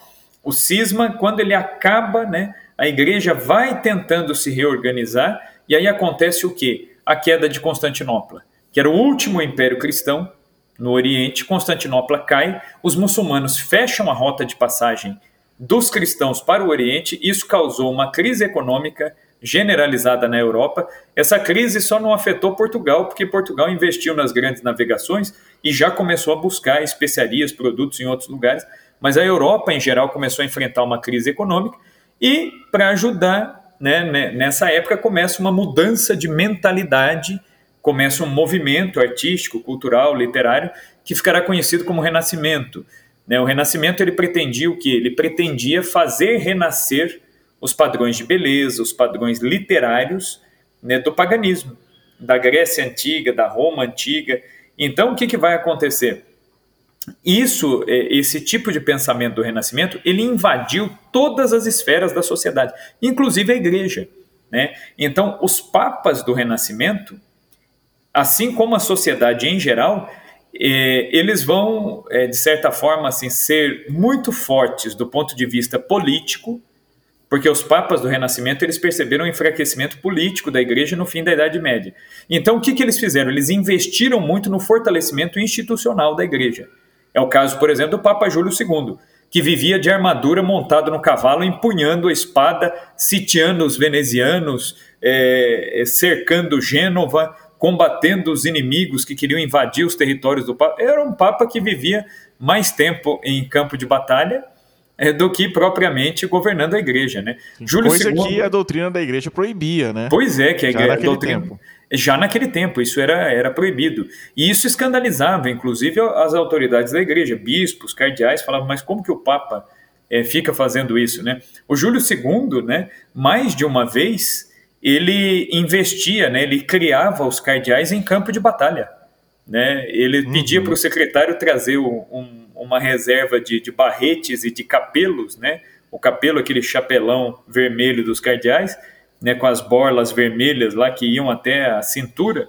B: o cisma, quando ele acaba, né, a Igreja vai tentando se reorganizar e aí acontece o quê? a queda de Constantinopla, que era o último império cristão no Oriente. Constantinopla cai, os muçulmanos fecham a rota de passagem dos cristãos para o Oriente. Isso causou uma crise econômica generalizada na Europa. Essa crise só não afetou Portugal, porque Portugal investiu nas grandes navegações e já começou a buscar especiarias, produtos em outros lugares. Mas a Europa, em geral, começou a enfrentar uma crise econômica e, para ajudar né, né, nessa época começa uma mudança de mentalidade, começa um movimento artístico, cultural, literário, que ficará conhecido como Renascimento. Né? O Renascimento ele pretendia o que? Ele pretendia fazer renascer os padrões de beleza, os padrões literários né, do paganismo, da Grécia Antiga, da Roma Antiga. Então, o que, que vai acontecer? isso, é, esse tipo de pensamento do Renascimento, ele invadiu todas as esferas da sociedade, inclusive a igreja. Né? Então, os papas do Renascimento, assim como a sociedade em geral, é, eles vão, é, de certa forma, assim, ser muito fortes do ponto de vista político, porque os papas do Renascimento eles perceberam o enfraquecimento político da igreja no fim da Idade Média. Então, o que, que eles fizeram? Eles investiram muito no fortalecimento institucional da igreja. É o caso, por exemplo, do Papa Júlio II, que vivia de armadura montado no cavalo, empunhando a espada, sitiando os venezianos, é, é, cercando Gênova, combatendo os inimigos que queriam invadir os territórios do Papa. Era um Papa que vivia mais tempo em campo de batalha do que propriamente governando a igreja, né?
A: Júlio Coisa II... que a doutrina da igreja proibia, né?
B: Pois é, que a, igreja, doutrina... Tempo. Já naquele tempo, isso era, era proibido. E isso escandalizava, inclusive, as autoridades da igreja, bispos, cardeais, falavam, mas como que o Papa é, fica fazendo isso, né? O Júlio II, né, mais de uma vez, ele investia, né, ele criava os cardeais em campo de batalha. Né? Ele uhum. pedia para o secretário trazer um, uma reserva de, de, barretes e de capelos, né? o capelo, aquele chapelão vermelho dos cardeais, né, com as borlas vermelhas lá que iam até a cintura.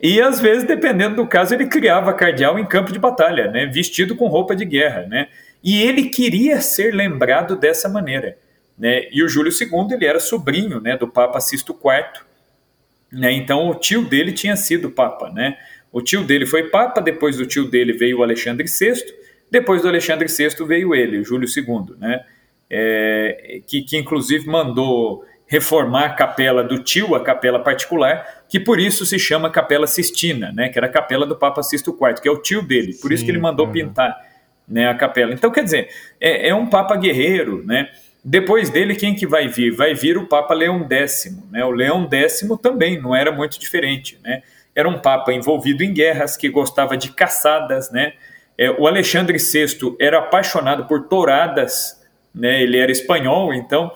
B: E às vezes, dependendo do caso, ele criava cardeal em campo de batalha, né, vestido com roupa de guerra. Né? E ele queria ser lembrado dessa maneira. Né? E o Júlio II ele era sobrinho né, do Papa Sisto IV. Né? Então o tio dele tinha sido Papa. Né? O tio dele foi Papa, depois do tio dele veio o Alexandre VI, depois do Alexandre VI veio ele, o Júlio II, né? É, que, que inclusive mandou reformar a capela do tio, a capela particular, que por isso se chama Capela Sistina, né? que era a capela do Papa Sisto IV, que é o tio dele, por Sim, isso que ele mandou uhum. pintar né, a capela. Então, quer dizer, é, é, um Papa guerreiro, né? Depois dele, quem que vai vir? Vai vir o Papa Leão X, né? O Leão X também não era muito diferente, né? Era um Papa envolvido em guerras, que gostava de caçadas, né? É, o Alexandre VI era apaixonado por touradas, né? Ele era espanhol, então...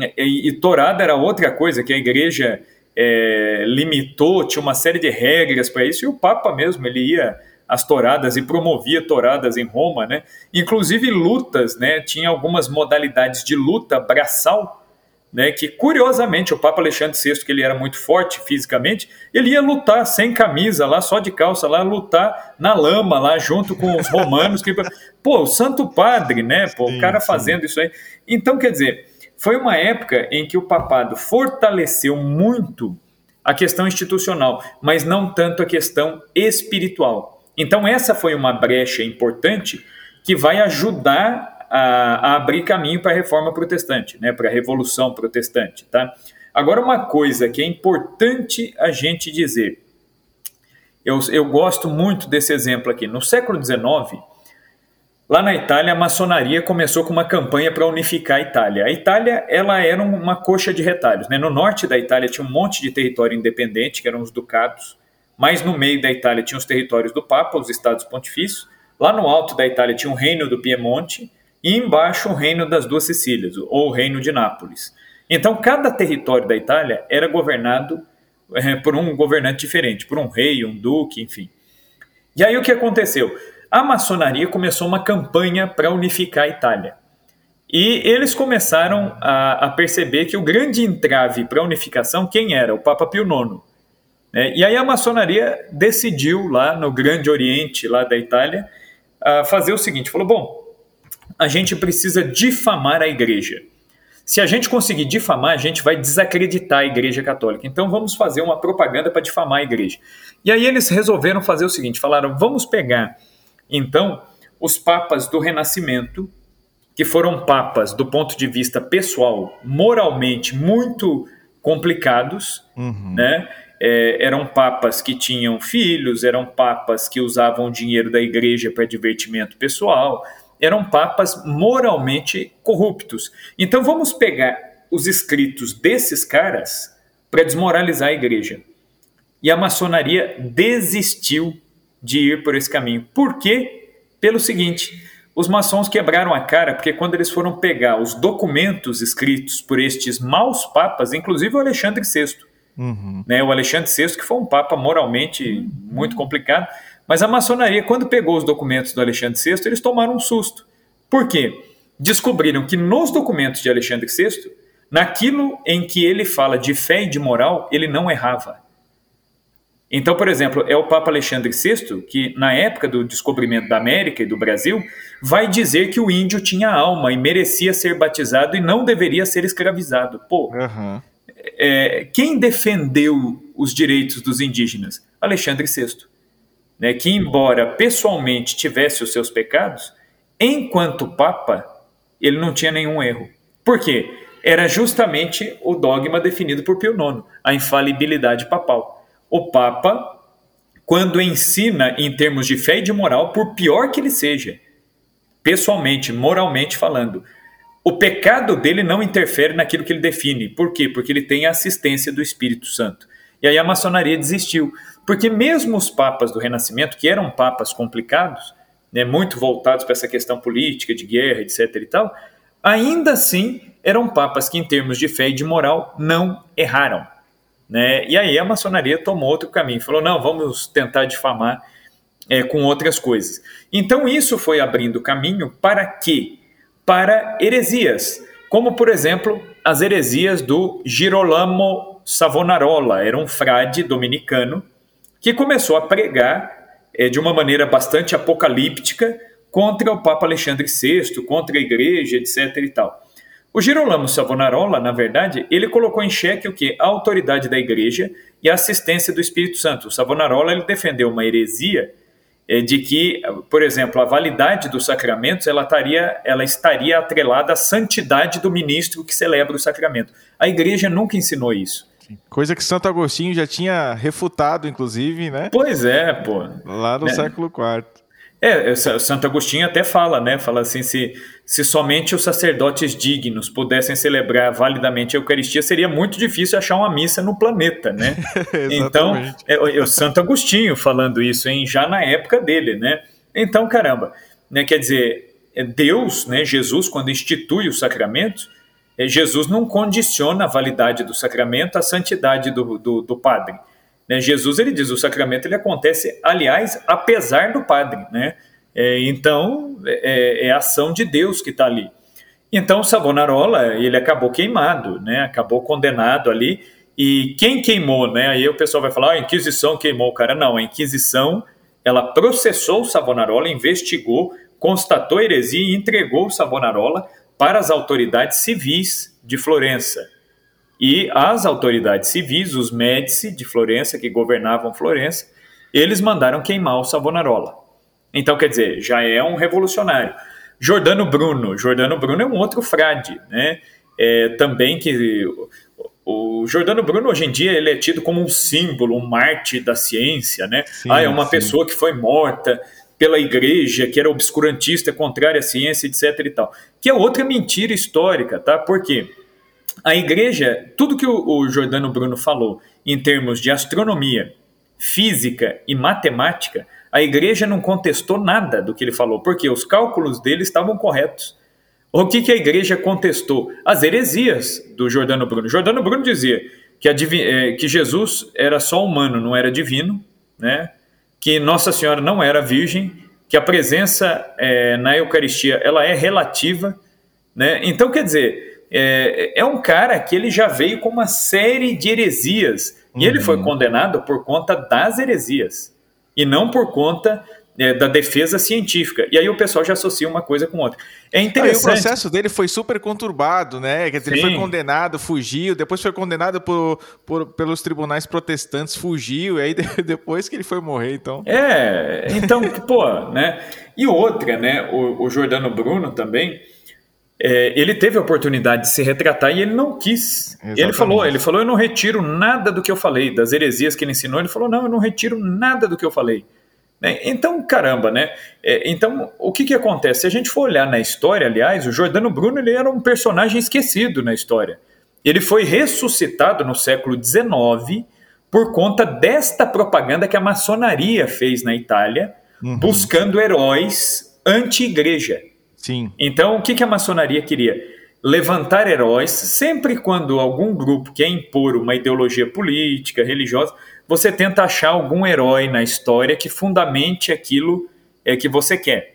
B: É, e, e tourada era outra coisa que a igreja é, limitou, tinha uma série de regras para isso, e o Papa mesmo, ele ia as touradas e promovia touradas em Roma, né? Inclusive lutas, né? Tinha algumas modalidades de luta braçal, né? Que curiosamente o Papa Alexandre VI, que ele era muito forte fisicamente, ele ia lutar sem camisa lá, só de calça lá, lutar na lama lá junto com os romanos que pô, o Santo Padre, né? Pô, sim, o cara fazendo sim. isso aí. Então, quer dizer, foi uma época em que o papado fortaleceu muito a questão institucional, mas não tanto a questão espiritual. Então, essa foi uma brecha importante que vai ajudar a, a abrir caminho para a reforma protestante, né, para a revolução protestante. Tá? Agora, uma coisa que é importante a gente dizer. Eu, eu gosto muito desse exemplo aqui. No século XIX, lá na Itália, a maçonaria começou com uma campanha para unificar a Itália. A Itália ela era uma coxa de retalhos. Né? No norte da Itália tinha um monte de território independente, que eram os ducados. Mais no meio da Itália tinha os territórios do Papa, os estados pontifícios. Lá no alto da Itália tinha o reino do Piemonte e embaixo o reino das duas Sicílias, ou o reino de Nápoles. Então, cada território da Itália era governado é, por um governante diferente, por um rei, um duque, enfim. E aí o que aconteceu? A maçonaria começou uma campanha para unificar a Itália. E eles começaram a, a perceber que o grande entrave para a unificação, quem era? O Papa Pio IX. Né? E aí a maçonaria decidiu lá no Grande Oriente, lá da Itália, fazer o seguinte: falou, bom, a gente precisa difamar a igreja. Se a gente conseguir difamar, a gente vai desacreditar a Igreja Católica. Então vamos fazer uma propaganda para difamar a igreja. E aí eles resolveram fazer o seguinte: falaram, vamos pegar então os papas do Renascimento, que foram papas do ponto de vista pessoal, moralmente muito complicados, uhum. né? é, eram papas que tinham filhos, eram papas que usavam o dinheiro da igreja para divertimento pessoal, eram papas moralmente corruptos. Então vamos pegar os escritos desses caras para desmoralizar a igreja. E a maçonaria desistiu de ir por esse caminho. Por quê? Pelo seguinte: os maçons quebraram a cara porque quando eles foram pegar os documentos escritos por estes maus papas, inclusive o Alexandre VI, Uhum. Né, o Alexandre VI, que foi um papa moralmente muito complicado, mas a maçonaria, quando pegou os documentos do Alexandre VI, eles tomaram um susto. Por quê? Descobriram que nos documentos de Alexandre VI, naquilo em que ele fala de fé e de moral, ele não errava. Então, por exemplo, é o Papa Alexandre VI que, na época do descobrimento da América e do Brasil, vai dizer que o índio tinha alma e merecia ser batizado e não deveria ser escravizado. Pô, uhum é, quem defendeu os direitos dos indígenas? Alexandre VI. Né, que, embora pessoalmente tivesse os seus pecados, enquanto Papa, ele não tinha nenhum erro. Por quê? Era justamente o dogma definido por Pio IX, a infalibilidade papal. o Papa, quando ensina em termos de fé e de moral, por pior que ele seja, pessoalmente, moralmente falando, o pecado dele não interfere naquilo que ele define. Por quê? Porque ele tem a assistência do Espírito Santo. E aí a maçonaria desistiu. Porque mesmo os papas do Renascimento, que eram papas complicados, né, muito voltados para essa questão política, de guerra, etc. e tal, ainda assim eram papas que, em termos de fé e de moral, não erraram. Né? E aí a maçonaria tomou outro caminho, falou: não, vamos tentar difamar é, com outras coisas. Então isso foi abrindo caminho para quê? Para heresias, como por exemplo as heresias do Girolamo Savonarola, era um frade dominicano que começou a pregar é, de uma maneira bastante apocalíptica contra o Papa Alexandre VI, contra a igreja, etc. e tal. O Girolamo Savonarola, na verdade, ele colocou em xeque o que? A autoridade da igreja e a assistência do Espírito Santo. O Savonarola ele defendeu uma heresia é, de que, por exemplo, a validade dos sacramentos ela estaria, ela estaria atrelada à santidade do ministro que celebra o sacramento. A igreja nunca ensinou isso.
A: Coisa que Santo Agostinho já tinha refutado, inclusive, né?
B: Pois é, pô.
A: Lá no é. século IV.
B: É, Santo Agostinho até fala, né? Fala assim: se, se somente os sacerdotes dignos pudessem celebrar validamente a Eucaristia, seria muito difícil achar uma missa no planeta, né? então, é, é, o Santo Agostinho falando isso, hein? Já na época dele, né? Então, caramba, né? Quer dizer, é Deus, né? Jesus, quando institui os sacramentos, é, Jesus não condiciona a validade do sacramento à santidade do, do, do padre. Né? Jesus ele diz o sacramento ele acontece, aliás, apesar do padre, né? É, então é, é, a ação de Deus que está ali. Então Savonarola ele acabou queimado, né? Acabou condenado ali. E quem queimou, né? Aí o pessoal vai falar, ah, a Inquisição queimou o cara. Não, a Inquisição ela processou o Savonarola, investigou, constatou heresia e entregou o Savonarola para as autoridades civis de Florença. E as autoridades civis, os Médici de Florença, que governavam Florença, eles mandaram queimar o Savonarola. Então, quer dizer, já é um revolucionário. Jordano Bruno. Jordano Bruno é um outro frade, né? É, também que o Jordano Bruno hoje em dia ele é tido como um símbolo, um mártir da ciência, né? Sim, ah, é uma sim. pessoa que foi morta pela igreja, que era obscurantista, contrária à ciência, etc e tal. Que é outra mentira histórica, tá? Por quê? A igreja, tudo que o, Jordano Bruno falou em termos de astronomia, física e matemática, a igreja não contestou nada do que ele falou, porque os cálculos dele estavam corretos. O que, que a igreja contestou? As heresias do Jordano Bruno. Jordano Bruno dizia que, é, que Jesus era só humano, não era divino, né? Que Nossa Senhora não era virgem, que a presença é, na Eucaristia ela é relativa. Né? Então, quer dizer, é, é um cara que ele já veio com uma série de heresias. Uhum. E ele foi uhum. condenado por conta das heresias. E não por conta da defesa científica. E aí o pessoal já associa uma coisa com outra. É interessante.
A: Aí o processo dele foi super conturbado, né? Quer dizer, Sim. ele foi condenado, fugiu, depois foi condenado por, por, pelos tribunais protestantes, fugiu, e aí depois que ele foi morrer, então.
B: É, então, pô, né? E outra, né? O, o Jordano Bruno também é, ele teve a oportunidade de se retratar e ele não quis. Exatamente. Ele falou, ele falou, eu não retiro nada do que eu falei, das heresias que ele ensinou, ele falou, não, eu não retiro nada do que eu falei. Né? Então, caramba, né? É, então, o que, que acontece? Se a gente for olhar na história, aliás, o Jordano Bruno ele era um personagem esquecido na história. Ele foi ressuscitado no século XIX por conta desta propaganda que a maçonaria fez na Itália, uhum. buscando heróis anti-igreja.
A: Sim.
B: Então, o que, que a maçonaria queria? Levantar heróis, sempre quando algum grupo quer impor uma ideologia política, religiosa, você tenta achar algum herói na história que fundamente aquilo é que você quer.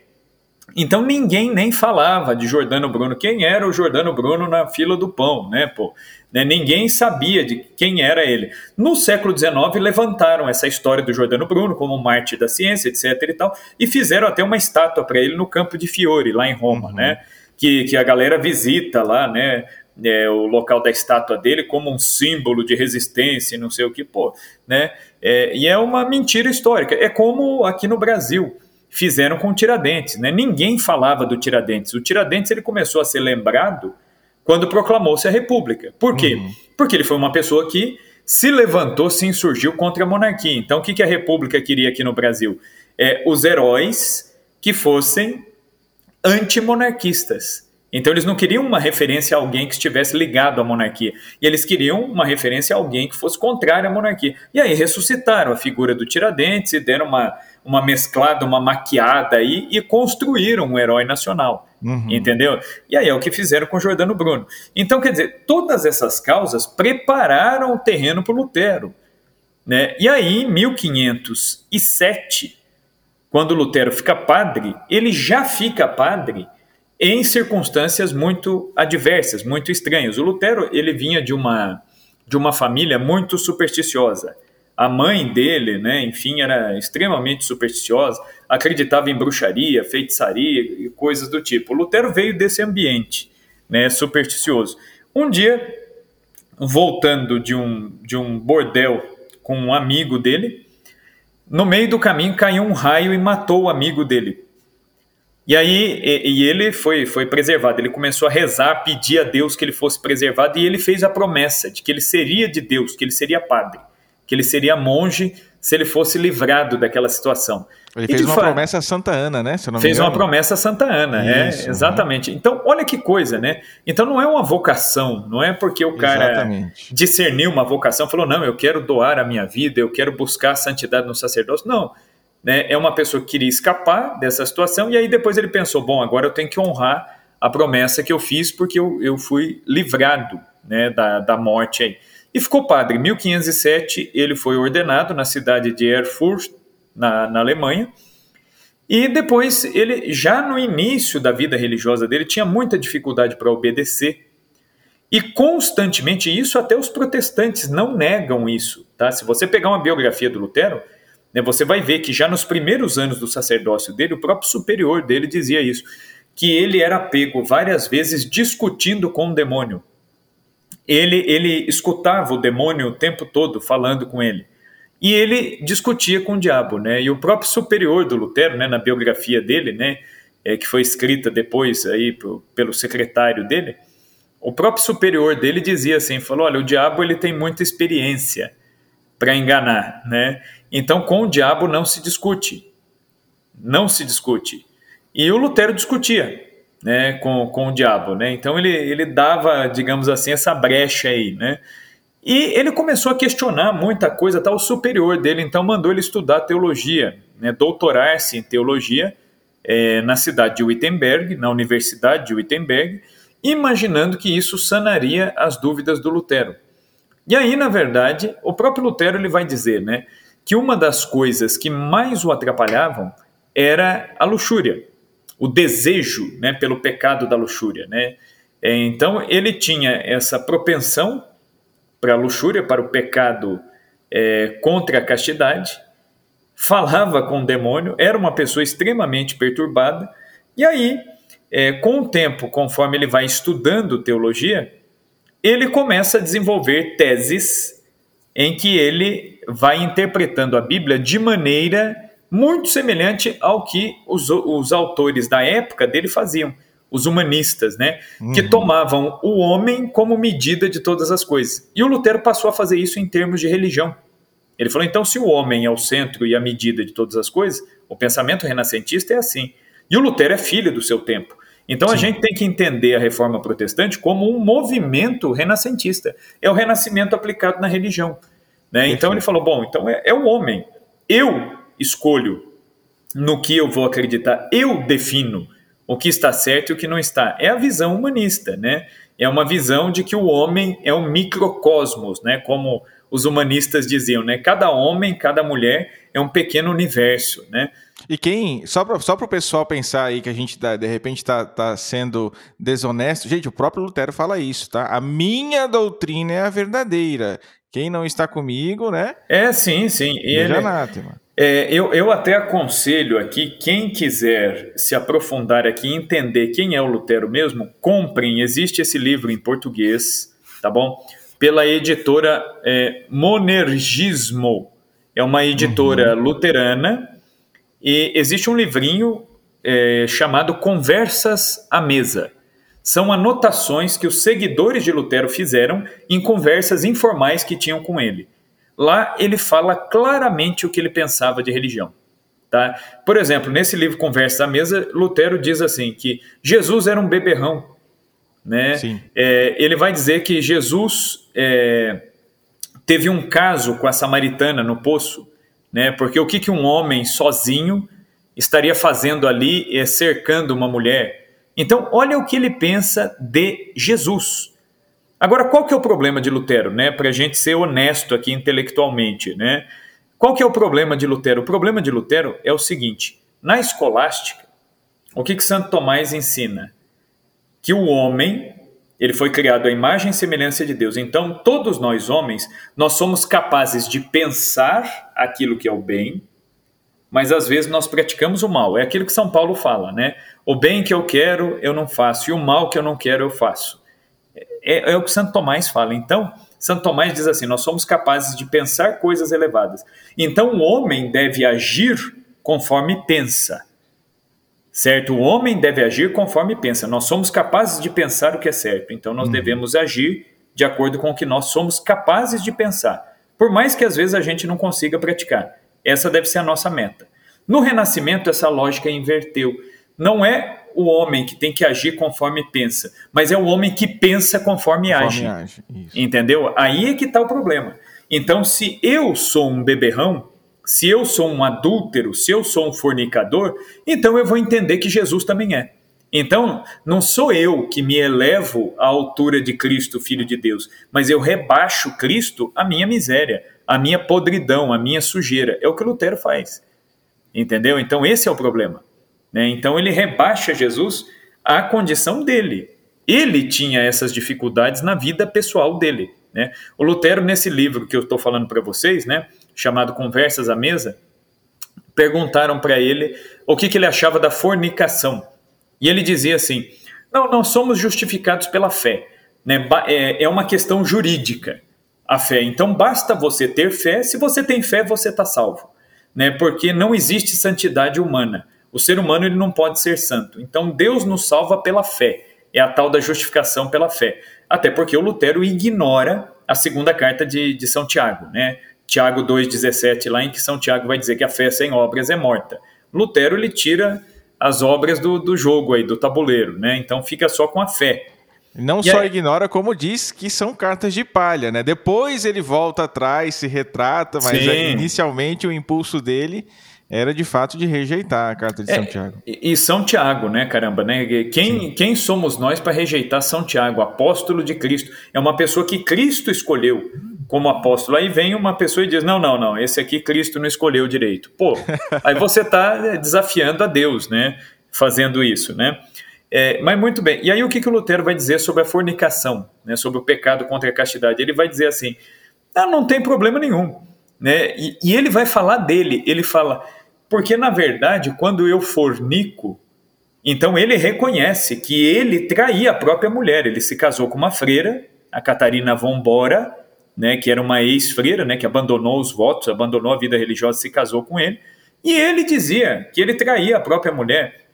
B: Então ninguém nem falava de Jordano Bruno. Quem era o Jordano Bruno na fila do pão, né, pô? Né? Ninguém sabia de quem era ele. No século XIX levantaram essa história do Jordano Bruno como Marte da ciência, etc. e tal, e fizeram até uma estátua para ele no Campo de Fiore, lá em Roma, uhum. né? Que, que a galera visita lá, né? É, o local da estátua dele como um símbolo de resistência, não sei o que, pô, né? É, e é uma mentira histórica. É como aqui no Brasil fizeram com o Tiradentes, né? Ninguém falava do Tiradentes. O Tiradentes ele começou a ser lembrado quando proclamou-se a República. Por quê? Uhum. Porque ele foi uma pessoa que se levantou, se insurgiu contra a monarquia. Então, o que, que a República queria aqui no Brasil? É, os heróis que fossem antimonarquistas. Então eles não queriam uma referência a alguém que estivesse ligado à monarquia. E eles queriam uma referência a alguém que fosse contrário à monarquia. E aí ressuscitaram a figura do Tiradentes e deram uma, uma mesclada, uma maquiada aí e construíram um herói nacional. Uhum. Entendeu? E aí é o que fizeram com Jordano Bruno. Então, quer dizer, todas essas causas prepararam o terreno para Lutero. Né? E aí, em 1507, quando Lutero fica padre, ele já fica padre em circunstâncias muito adversas, muito estranhas. O Lutero ele vinha de uma de uma família muito supersticiosa. A mãe dele, né, enfim, era extremamente supersticiosa, acreditava em bruxaria, feitiçaria e coisas do tipo. O Lutero veio desse ambiente, né, supersticioso. Um dia, voltando de um de um bordel com um amigo dele, no meio do caminho caiu um raio e matou o amigo dele. E aí e, e ele foi, foi preservado. Ele começou a rezar, pedir a Deus que ele fosse preservado e ele fez a promessa de que ele seria de Deus, que ele seria padre, que ele seria monge se ele fosse livrado daquela situação.
A: Ele e fez uma promessa a Santa Ana, né?
B: fez uma promessa a Santa Ana, é, Isso, é, exatamente. Uhum. Então, olha que coisa, né? Então não é uma vocação, não é porque o cara exatamente. discerniu uma vocação, falou, não, eu quero doar a minha vida, eu quero buscar a santidade no sacerdócio. Não, né, é uma pessoa que queria escapar dessa situação e aí depois ele pensou, bom, agora eu tenho que honrar a promessa que eu fiz porque eu, eu fui livrado né, da, da morte aí. E ficou padre. Em 1507 ele foi ordenado na cidade de Erfurt, na, na Alemanha, e depois ele, já no início da vida religiosa dele, tinha muita dificuldade para obedecer. E constantemente, isso até os protestantes não negam isso. Tá? Se você pegar uma biografia do Lutero, né, você vai ver que já nos primeiros anos do sacerdócio dele, o próprio superior dele dizia isso, que ele era pego várias vezes discutindo com o demônio. Ele, ele escutava o demônio o tempo todo falando com ele. E ele discutia com o diabo, né? E o próprio superior do Lutero, né, na biografia dele, né, é, que foi escrita depois aí pelo, secretário dele, o próprio superior dele dizia assim, falou, olha, o diabo ele tem muita experiência para enganar, né? Então, com o diabo não se discute. Não se discute. E o Lutero discutia né, com, com o diabo. Né? Então, ele, ele dava, digamos assim, essa brecha aí. Né? E ele começou a questionar muita coisa, tá, o superior dele, então mandou ele estudar teologia, né, doutorar-se em teologia é, na cidade de Wittenberg, na Universidade de Wittenberg, imaginando que isso sanaria as dúvidas do Lutero. E aí, na verdade, o próprio Lutero ele vai dizer, né? Que uma das coisas que mais o atrapalhavam era a luxúria, o desejo né, pelo pecado da luxúria. Né? É, então ele tinha essa propensão para a luxúria, para o pecado é, contra a castidade, falava com o demônio, era uma pessoa extremamente perturbada, e aí, é, com o tempo, conforme ele vai estudando teologia, ele começa a desenvolver teses em que ele vai interpretando a Bíblia de maneira muito semelhante ao que os, os autores da época dele faziam, os humanistas, né? Uhum. Que tomavam o homem como medida de todas as coisas. E o Lutero passou a fazer isso em termos de religião. Ele falou: então, se o homem é o centro e a medida de todas as coisas, o pensamento renascentista é assim. E o Lutero é filho do seu tempo. Então Sim. a gente tem que entender a reforma protestante como um movimento renascentista. É o renascimento aplicado na religião. Né? Então ele falou: bom, então é, é o homem. Eu escolho no que eu vou acreditar, eu defino o que está certo e o que não está. É a visão humanista, né? É uma visão de que o homem é um microcosmos, né? Como os humanistas diziam, né? Cada homem, cada mulher é um pequeno universo, né?
A: E quem, só para só o pessoal pensar aí que a gente tá, de repente está tá sendo desonesto, gente, o próprio Lutero fala isso, tá? A minha doutrina é a verdadeira quem não está comigo, né?
B: É, sim, sim. E ele, é, eu, eu até aconselho aqui, quem quiser se aprofundar aqui e entender quem é o Lutero mesmo, comprem, existe esse livro em português, tá bom? Pela editora é, Monergismo, é uma editora uhum. luterana, e existe um livrinho é, chamado Conversas à Mesa. São anotações que os seguidores de Lutero fizeram em conversas informais que tinham com ele. Lá ele fala claramente o que ele pensava de religião. Tá? Por exemplo, nesse livro Conversas à Mesa, Lutero diz assim que Jesus era um beberrão. Né? É, ele vai dizer que Jesus é, teve um caso com a samaritana no poço, né? porque o que, que um homem sozinho estaria fazendo ali é, cercando uma mulher? Então, olha o que ele pensa de Jesus. Agora, qual que é o problema de Lutero, né? Para a gente ser honesto aqui intelectualmente, né? Qual que é o problema de Lutero? O problema de Lutero é o seguinte: na escolástica, o que, que Santo Tomás ensina? Que o homem ele foi criado à imagem e semelhança de Deus. Então, todos nós homens, nós somos capazes de pensar aquilo que é o bem, mas às vezes nós praticamos o mal. É aquilo que São Paulo fala, né? O bem que eu quero, eu não faço, e o mal que eu não quero, eu faço. É, é o que Santo Tomás fala. Então, Santo Tomás diz assim: nós somos capazes de pensar coisas elevadas. Então, o homem deve agir conforme pensa. Certo? O homem deve agir conforme pensa. Nós somos capazes de pensar o que é certo. Então, nós uhum. devemos agir de acordo com o que nós somos capazes de pensar. Por mais que às vezes a gente não consiga praticar. Essa deve ser a nossa meta. No Renascimento, essa lógica inverteu. Não é o homem que tem que agir conforme pensa, mas é o homem que pensa conforme, conforme age. age entendeu? Aí é que está o problema. Então, se eu sou um beberrão, se eu sou um adúltero, se eu sou um fornicador, então eu vou entender que Jesus também é. Então, não sou eu que me elevo à altura de Cristo, Filho de Deus, mas eu rebaixo Cristo à minha miséria, a minha podridão, a minha sujeira. É o que Lutero faz. Entendeu? Então esse é o problema. Né? Então ele rebaixa Jesus à condição dele. Ele tinha essas dificuldades na vida pessoal dele. Né? O Lutero, nesse livro que eu estou falando para vocês, né, chamado Conversas à Mesa, perguntaram para ele o que, que ele achava da fornicação. E ele dizia assim: não, não somos justificados pela fé. Né? É, é uma questão jurídica a fé. Então basta você ter fé, se você tem fé, você está salvo. Né? Porque não existe santidade humana. O ser humano ele não pode ser santo. Então Deus nos salva pela fé. É a tal da justificação pela fé. Até porque o Lutero ignora a segunda carta de, de São Tiago, né? Tiago 2,17, lá em que São Tiago vai dizer que a fé sem obras é morta. Lutero ele tira as obras do, do jogo aí, do tabuleiro, né? Então fica só com a fé.
A: Não e só ignora, como diz, que são cartas de palha, né? Depois ele volta atrás, se retrata, mas é, inicialmente o impulso dele era de fato de rejeitar a carta de é, São Tiago.
B: E, São Tiago, né, caramba, né? Quem, quem somos nós para rejeitar São Tiago, apóstolo de Cristo? É uma pessoa que Cristo escolheu como apóstolo. Aí vem uma pessoa e diz: não, não, não, esse aqui Cristo não escolheu direito. Pô, aí você está desafiando a Deus, né? Fazendo isso, né? É, mas muito bem. E aí o que, que o Lutero vai dizer sobre a fornicação, né, sobre o pecado contra a castidade? Ele vai dizer assim: ah, não tem problema nenhum. Né? E, e ele vai falar dele. Ele fala, porque na verdade, quando eu fornico, então ele reconhece que ele traía a própria mulher. Ele se casou com uma freira, a Catarina von Bora, né, que era uma ex-freira, né, que abandonou os votos, abandonou a vida religiosa, se casou com ele. E ele dizia que ele traía a própria mulher.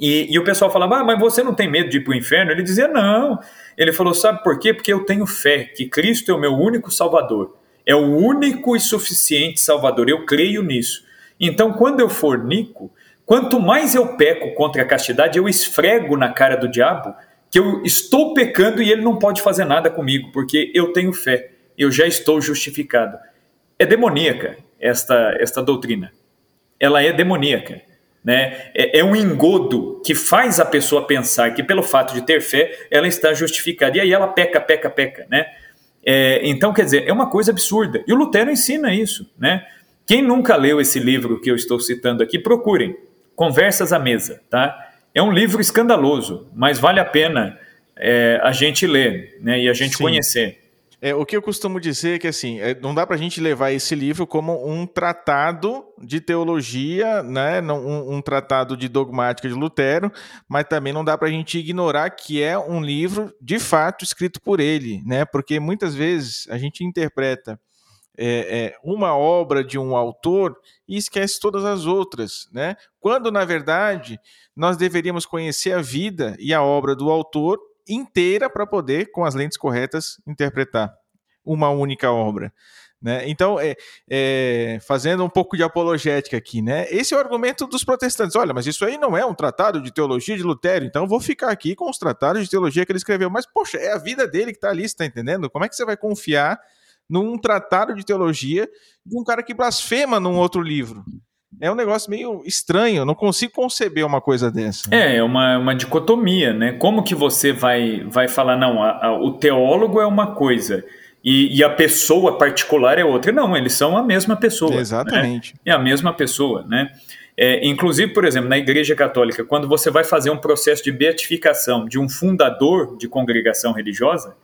B: E, e, o pessoal falava, ah, mas você não tem medo de ir para o inferno? Ele dizia, não. Ele falou, sabe por quê? Porque eu tenho fé que Cristo é o meu único Salvador. É o único e suficiente Salvador. Eu creio nisso. Então, quando eu fornico, quanto mais eu peco contra a castidade, eu esfrego na cara do diabo que eu estou pecando e ele não pode fazer nada comigo, porque eu tenho fé. Eu já estou justificado. É demoníaca esta, esta doutrina. Ela é demoníaca. Né? É, é, um engodo que faz a pessoa pensar que, pelo fato de ter fé, ela está justificada. E aí ela peca, peca, peca. Né? É, então, quer dizer, é uma coisa absurda. E o Lutero ensina isso. Né? Quem nunca leu esse livro que eu estou citando aqui, procurem. Conversas à Mesa. Tá? É um livro escandaloso, mas vale a pena é, a gente ler né? e a gente Sim. conhecer.
A: É, o que eu costumo dizer é que assim, é, não dá para a gente levar esse livro como um tratado de teologia, né, um, um tratado de dogmática de Lutero, mas também não dá para a gente ignorar que é um livro de fato escrito por ele, né, porque muitas vezes a gente interpreta é, é, uma obra de um autor e esquece todas as outras, né? Quando, na verdade, nós deveríamos conhecer a vida e a obra do autor inteira para poder, com as lentes corretas, interpretar uma única obra. Né? Então, é, é, fazendo um pouco de apologética aqui, né? esse é o argumento dos protestantes. Olha, mas isso aí não é um tratado de teologia de Lutero, então vou ficar aqui com os tratados de teologia que ele escreveu. Mas, poxa, é a vida dele que está ali, está entendendo? Como é que você vai confiar num tratado de teologia de um cara que blasfema num outro livro? É um negócio meio estranho, eu não consigo conceber uma coisa dessa.
B: É, é uma, uma dicotomia, né? Como que você vai, vai falar, não, a, a, o teólogo é uma coisa e, e, a pessoa particular é outra. Não, eles são a mesma pessoa. Né?
A: Exatamente. Né?
B: É a mesma pessoa, né? É, inclusive, por exemplo, na Igreja Católica, quando você vai fazer um processo de beatificação de um fundador de congregação religiosa,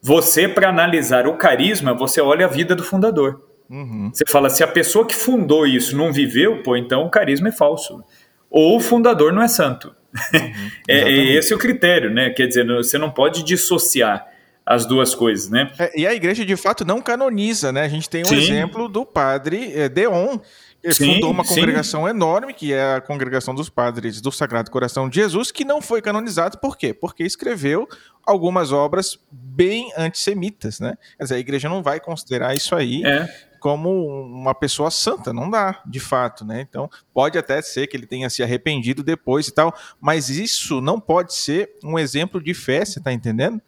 B: você, para analisar o carisma, você olha a vida do fundador. Uhum. Você fala, se a pessoa que fundou isso não viveu, pô, então o carisma é falso. Ou o fundador não é santo. Uhum. é, é, esse é o critério, né? Quer dizer, você não pode dissociar as duas coisas, né?
A: É, e a igreja de fato não canoniza, né? A gente tem um sim. exemplo do padre é, Deon, ele sim, fundou uma congregação sim. enorme, que é a congregação dos padres do Sagrado Coração de Jesus, que não foi canonizado, por quê? Porque escreveu algumas obras bem antissemitas, né? Quer dizer, a igreja não vai considerar isso aí é. Como uma pessoa santa, não dá, de fato, né? Então, pode até ser que ele tenha se arrependido depois e tal, mas isso não pode ser um exemplo de fé, você tá entendendo?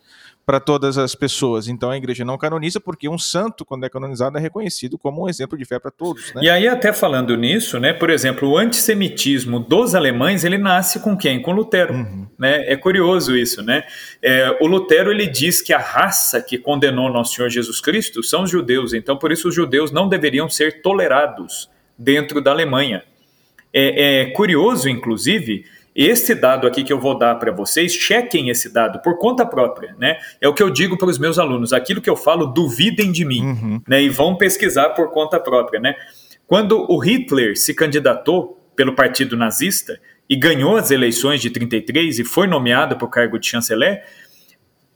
A: Para todas as pessoas. Então a igreja não canoniza porque um santo, quando é canonizado, é reconhecido como um exemplo de fé para todos. Né?
B: E aí, até falando nisso, né, por exemplo, o antissemitismo dos alemães, ele nasce com quem? Com Lutero. Uhum. Né? É curioso isso, né? É, o Lutero ele diz que a raça que condenou nosso Senhor Jesus Cristo são os judeus. Então, por isso, os judeus não deveriam ser tolerados dentro da Alemanha. É, é curioso, inclusive, esse dado aqui que eu vou dar para vocês, chequem esse dado por conta própria, né? É o que eu digo para os meus alunos, aquilo que eu falo, duvidem de mim, uhum. né? E vão pesquisar por conta própria, né? Quando o Hitler se candidatou pelo partido nazista e ganhou as eleições de 33 e foi nomeado para o cargo de chanceler,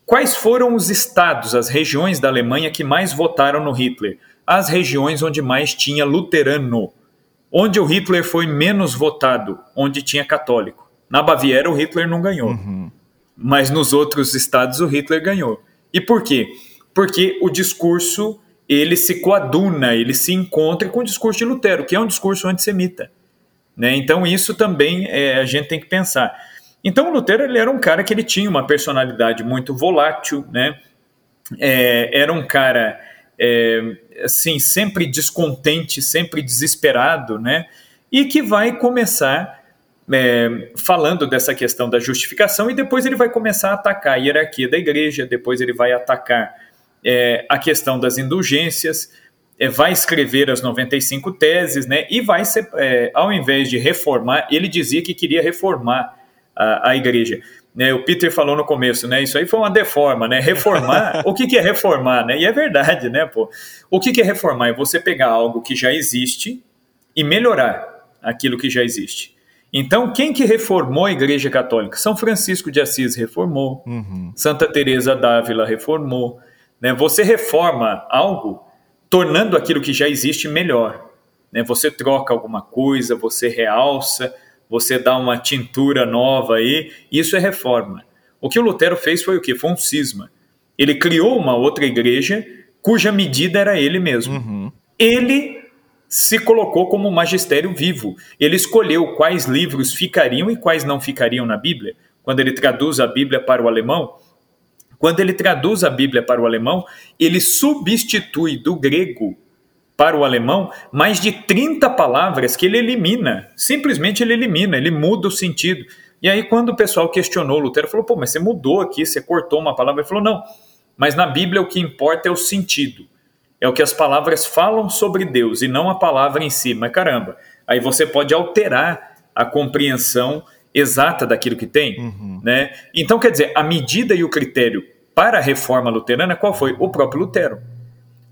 B: quais foram os estados, as regiões da Alemanha que mais votaram no Hitler? As regiões onde mais tinha luterano. Onde o Hitler foi menos votado, onde tinha católico. Na Baviera, o Hitler não ganhou. Uhum. Mas nos outros estados, o Hitler ganhou. E por quê? Porque o discurso ele se coaduna, ele se encontra com o discurso de Lutero, que é um discurso antissemita. Né? Então, isso também é, a gente tem que pensar. Então, o Lutero ele era um cara que ele tinha uma personalidade muito volátil, né? É, era um cara é, assim sempre descontente, sempre desesperado, né? E que vai começar é, falando dessa questão da justificação e depois ele vai começar a atacar a hierarquia da igreja, depois ele vai atacar é, a questão das indulgências, é, vai escrever as 95 teses, né? E vai ser, é, ao invés de reformar, ele dizia que queria reformar a, a igreja. Né, o Peter falou no começo, né? Isso aí foi uma deforma, né? Reformar, o que, que é reformar, né? E é verdade, né, pô? O que, que é reformar? É você pegar algo que já existe e melhorar aquilo que já existe. Então, quem que reformou a Igreja Católica? São Francisco de Assis reformou, uhum. Santa Teresa d'Ávila reformou. Né? Você reforma algo tornando aquilo que já existe melhor. Né? Você troca alguma coisa, você realça, você dá uma tintura nova aí, isso é reforma. O que o Lutero fez foi o quê? Foi um cisma. Ele criou uma outra igreja cuja medida era ele mesmo. Uhum. Ele se colocou como magistério vivo. Ele escolheu quais livros ficariam e quais não ficariam na Bíblia. Quando ele traduz a Bíblia para o alemão, quando ele traduz a Bíblia para o alemão, ele substitui do grego para o alemão mais de 30 palavras que ele elimina. Simplesmente ele elimina, ele muda o sentido. E aí, quando o pessoal questionou Lutero, falou: pô, mas você mudou aqui, você cortou uma palavra. Ele falou: não, mas na Bíblia o que importa é o sentido é o que as palavras falam sobre Deus e não a palavra em si. Mas caramba, aí você pode alterar a compreensão exata daquilo que tem, uhum. né? Então, quer dizer, a medida e o critério para a reforma luterana, qual foi? O próprio Lutero.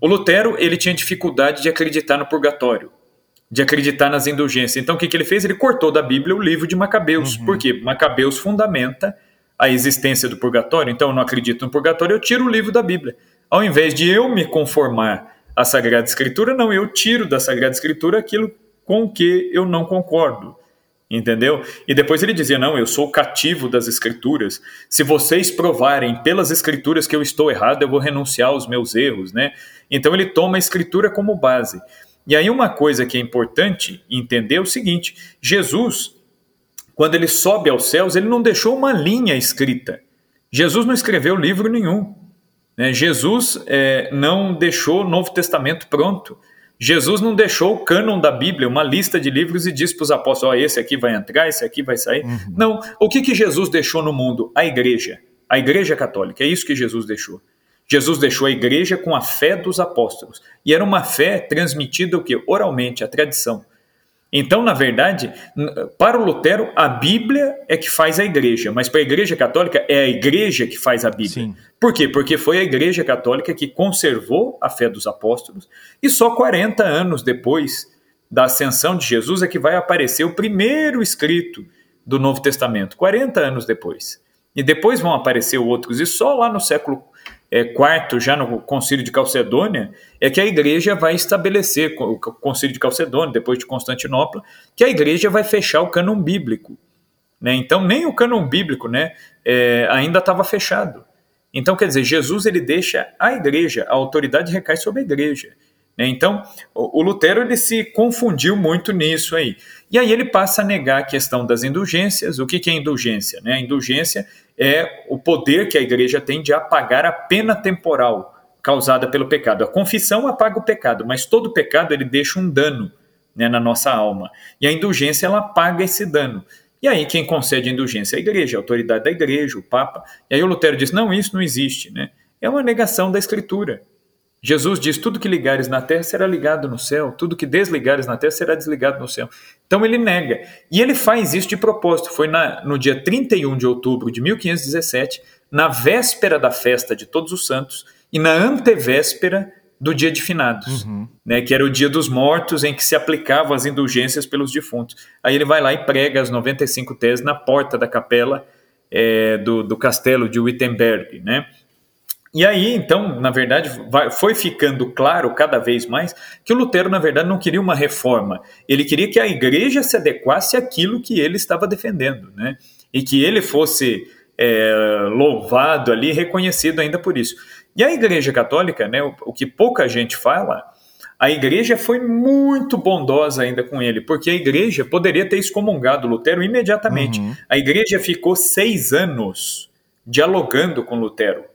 B: O Lutero, ele tinha dificuldade de acreditar no purgatório, de acreditar nas indulgências. Então, o que, que ele fez? Ele cortou da Bíblia o livro de Macabeus. Uhum. Por quê? Macabeus fundamenta a existência do purgatório. Então, eu não acredito no purgatório, eu tiro o livro da Bíblia. Ao invés de eu me conformar a Sagrada Escritura, não, eu tiro da Sagrada Escritura aquilo com que eu não concordo. Entendeu? E depois ele dizia: Não, eu sou cativo das Escrituras. Se vocês provarem pelas Escrituras que eu estou errado, eu vou renunciar aos meus erros, né? Então ele toma a Escritura como base. E aí, uma coisa que é importante entender é o seguinte: Jesus, quando ele sobe aos céus, ele não deixou uma linha escrita. Jesus não escreveu livro nenhum. Né? Jesus é, não deixou o Novo Testamento pronto. Jesus não deixou o cânon da Bíblia, uma lista de livros, e disse para os apóstolos: oh, esse aqui vai entrar, esse aqui vai sair. Uhum. Não. O que, que Jesus deixou no mundo? A igreja. A igreja católica. É isso que Jesus deixou. Jesus deixou a igreja com a fé dos apóstolos. E era uma fé transmitida o quê? oralmente, a tradição. Então, na verdade, para o Lutero, a Bíblia é que faz a igreja, mas para a igreja católica é a igreja que faz a Bíblia. Sim. Por quê? Porque foi a igreja católica que conservou a fé dos apóstolos e só 40 anos depois da ascensão de Jesus é que vai aparecer o primeiro escrito do Novo Testamento, 40 anos depois. E depois vão aparecer outros, e só lá no século é, quarto, já no Concílio de Calcedônia, é que a igreja vai estabelecer, o Concílio de Calcedônia, depois de Constantinopla, que a igreja vai fechar o cânon bíblico. Né? Então, nem o cânon bíblico né, é, ainda estava fechado. Então, quer dizer, Jesus ele deixa a igreja, a autoridade recai sobre a igreja. Né? Então, o, o Lutero ele se confundiu muito nisso aí. E aí ele passa a negar a questão das indulgências. O que, que é indulgência? Né? A indulgência é o poder que a igreja tem de apagar a pena temporal causada pelo pecado. A confissão apaga o pecado, mas todo pecado ele deixa um dano né, na nossa alma. E a indulgência ela apaga esse dano. E aí quem concede a indulgência a igreja, a autoridade da igreja, o Papa. E aí o Lutero diz: não, isso não existe. Né? É uma negação da Escritura. Jesus diz: tudo que ligares na terra será ligado no céu, tudo que desligares na terra será desligado no céu. Então ele nega. E ele faz isso de propósito. Foi na, no dia 31 de outubro de 1517, na véspera da festa de Todos os Santos e na antevéspera do dia de finados, uhum. né, que era o dia dos mortos em que se aplicavam as indulgências pelos defuntos. Aí ele vai lá e prega as 95 teses na porta da capela é, do, do castelo de Wittenberg, né? E aí, então, na verdade, vai, foi ficando claro cada vez mais que o Lutero, na verdade, não queria uma reforma. Ele queria que a igreja se adequasse àquilo que ele estava defendendo, né? E que ele fosse é, louvado ali, reconhecido ainda por isso. E a igreja católica, né, o, o que pouca gente fala, a igreja foi muito bondosa ainda com ele, porque a igreja poderia ter excomungado Lutero imediatamente. Uhum. A igreja ficou seis anos dialogando com Lutero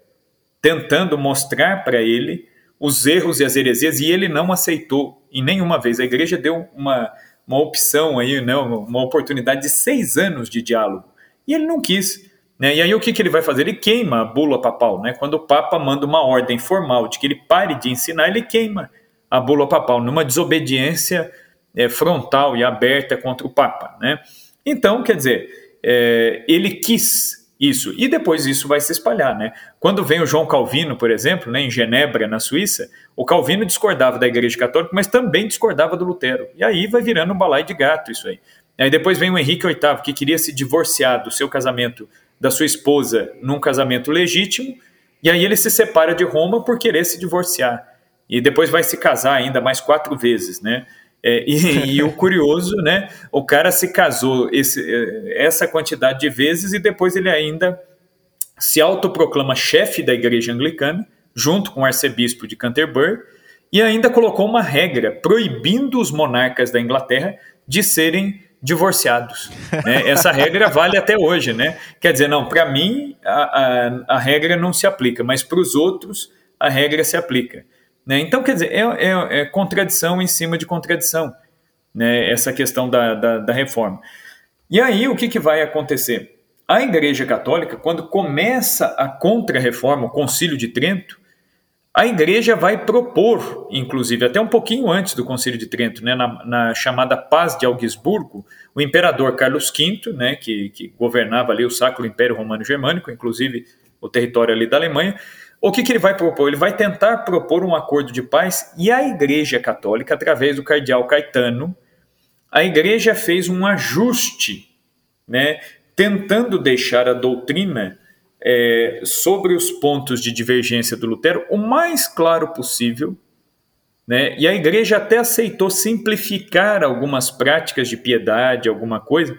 B: tentando mostrar para ele os erros e as heresias, e ele não aceitou em nenhuma vez. A igreja deu uma, uma opção aí, né, uma oportunidade de seis anos de diálogo, e ele não quis. Né? E aí o que, que ele vai fazer? Ele queima a bula papal. Né? Quando o Papa manda uma ordem formal de que ele pare de ensinar, ele queima a bula papal, numa desobediência é, frontal e aberta contra o Papa. Né? Então, quer dizer, é, ele quis isso. E depois isso vai se espalhar, né? Quando vem o João Calvino, por exemplo, né, em Genebra, na Suíça, o Calvino discordava da Igreja Católica, mas também discordava do Lutero. E aí vai virando um balai de gato isso aí. Aí depois vem o Henrique VIII, que queria se divorciar do seu casamento, da sua esposa, num casamento legítimo, e aí ele se separa de Roma por querer se divorciar. E depois vai se casar ainda mais quatro vezes, né? É, e, e, o curioso, né? O cara se casou esse, é, essa quantidade de vezes e depois ele ainda se autoproclama chefe da igreja anglicana, junto com o arcebispo de Canterbury, e ainda colocou uma regra proibindo os monarcas da Inglaterra de serem divorciados. Né? Essa regra vale até hoje, né? Quer dizer, não, para mim a, a, a regra não se aplica, mas para os outros a regra se aplica. Né? Então, quer dizer, é, é, é, contradição em cima de contradição, né? essa questão da, da, da reforma. E aí, o que, que vai acontecer? A Igreja Católica, quando começa a contra-reforma, o Concílio de Trento, a Igreja vai propor, inclusive até um pouquinho antes do Concílio de Trento, né, na, na chamada Paz de Augsburgo, o imperador Carlos V, né, que, que governava ali o Sacro Império Romano Germânico, inclusive o território ali da Alemanha, o que, que ele vai propor? Ele vai tentar propor um acordo de paz e a Igreja Católica, através do cardeal Caetano, a Igreja fez um ajuste, né, tentando deixar a doutrina é, sobre os pontos de divergência do Lutero o mais claro possível, Né? E a igreja até aceitou simplificar algumas práticas de piedade, alguma coisa,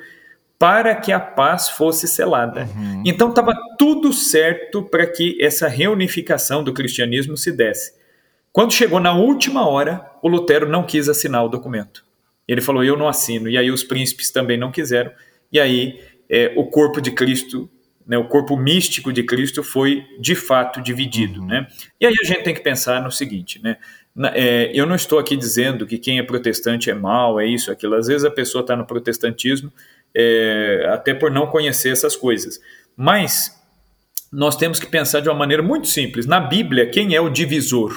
B: para que a paz fosse selada. Uhum. Então estava tudo certo para que essa reunificação do cristianismo se desse. Quando chegou na última hora, o Lutero não quis assinar o documento. Ele falou: Eu não assino. E aí os príncipes também não quiseram. E aí é, o corpo de Cristo, né, o corpo místico de Cristo foi de fato dividido. Uhum. Né? E aí a gente tem que pensar no seguinte: né? É, eu não estou aqui dizendo que quem é protestante é mal, é isso, aquilo. Às vezes a pessoa está no protestantismo é, até por não conhecer essas coisas. Mas nós temos que pensar de uma maneira muito simples. Na Bíblia, quem é o divisor?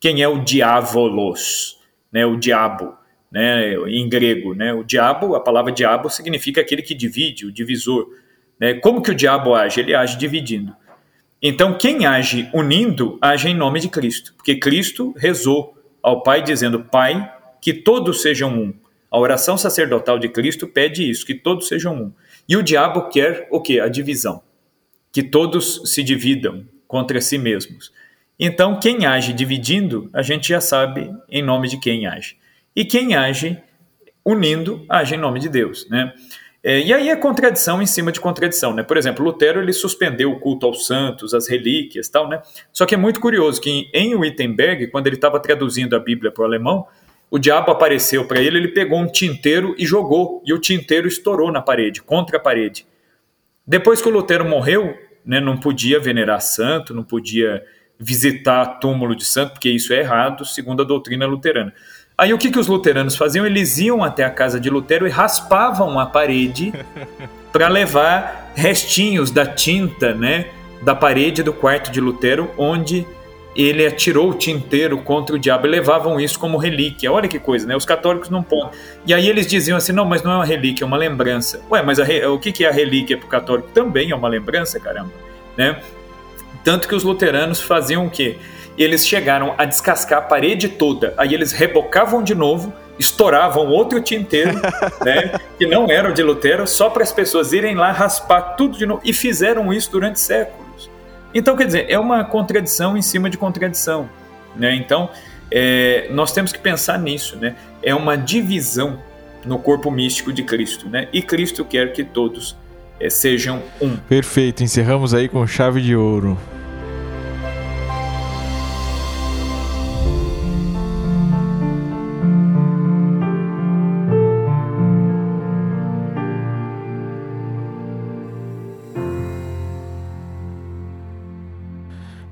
B: Quem é o diabolos? Né, o diabo, né, em grego. Né? O diabo, a palavra diabo significa aquele que divide, o divisor. Né? Como que o diabo age? Ele age dividindo. Então, quem age unindo, age em nome de Cristo, porque Cristo rezou ao Pai dizendo: Pai, que todos sejam um. A oração sacerdotal de Cristo pede isso, que todos sejam um. E o diabo quer o quê? A divisão. Que todos se dividam contra si mesmos. Então, quem age dividindo, a gente já sabe em nome de quem age. E quem age unindo, age em nome de Deus, né? É, e aí é contradição em cima de contradição, né? Por exemplo, Lutero ele suspendeu o culto aos santos, as relíquias, tal, né? Só que é muito curioso que em Wittenberg, quando ele estava traduzindo a Bíblia para o alemão, o diabo apareceu para ele, ele pegou um tinteiro e jogou, e o tinteiro estourou na parede, contra a parede. Depois que o Lutero morreu, né, não podia venerar santo, não podia visitar túmulo de santo, porque isso é errado, segundo a doutrina luterana. Aí o que, que os luteranos faziam? Eles iam até a casa de Lutero e raspavam a parede para levar restinhos da tinta, né, da parede do quarto de Lutero, onde ele atirou o tinteiro contra o diabo e levavam isso como relíquia. Olha que coisa, né? Os católicos não podem. E aí eles diziam assim: não, mas não é uma relíquia, é uma lembrança. Ué, mas re... o que é a relíquia para o católico? Também é uma lembrança, caramba. Né? Tanto que os luteranos faziam o quê? eles chegaram a descascar a parede toda. Aí eles rebocavam de novo, estouravam outro tinteiro, né, que não era o de Lutero, só para as pessoas irem lá raspar tudo de novo. E fizeram isso durante séculos. Então, quer dizer, é uma contradição em cima de contradição. Né? Então, é, nós temos que pensar nisso. Né? É uma divisão no corpo místico de Cristo. Né? E Cristo quer que todos é, sejam um.
A: Perfeito, encerramos aí com chave de ouro.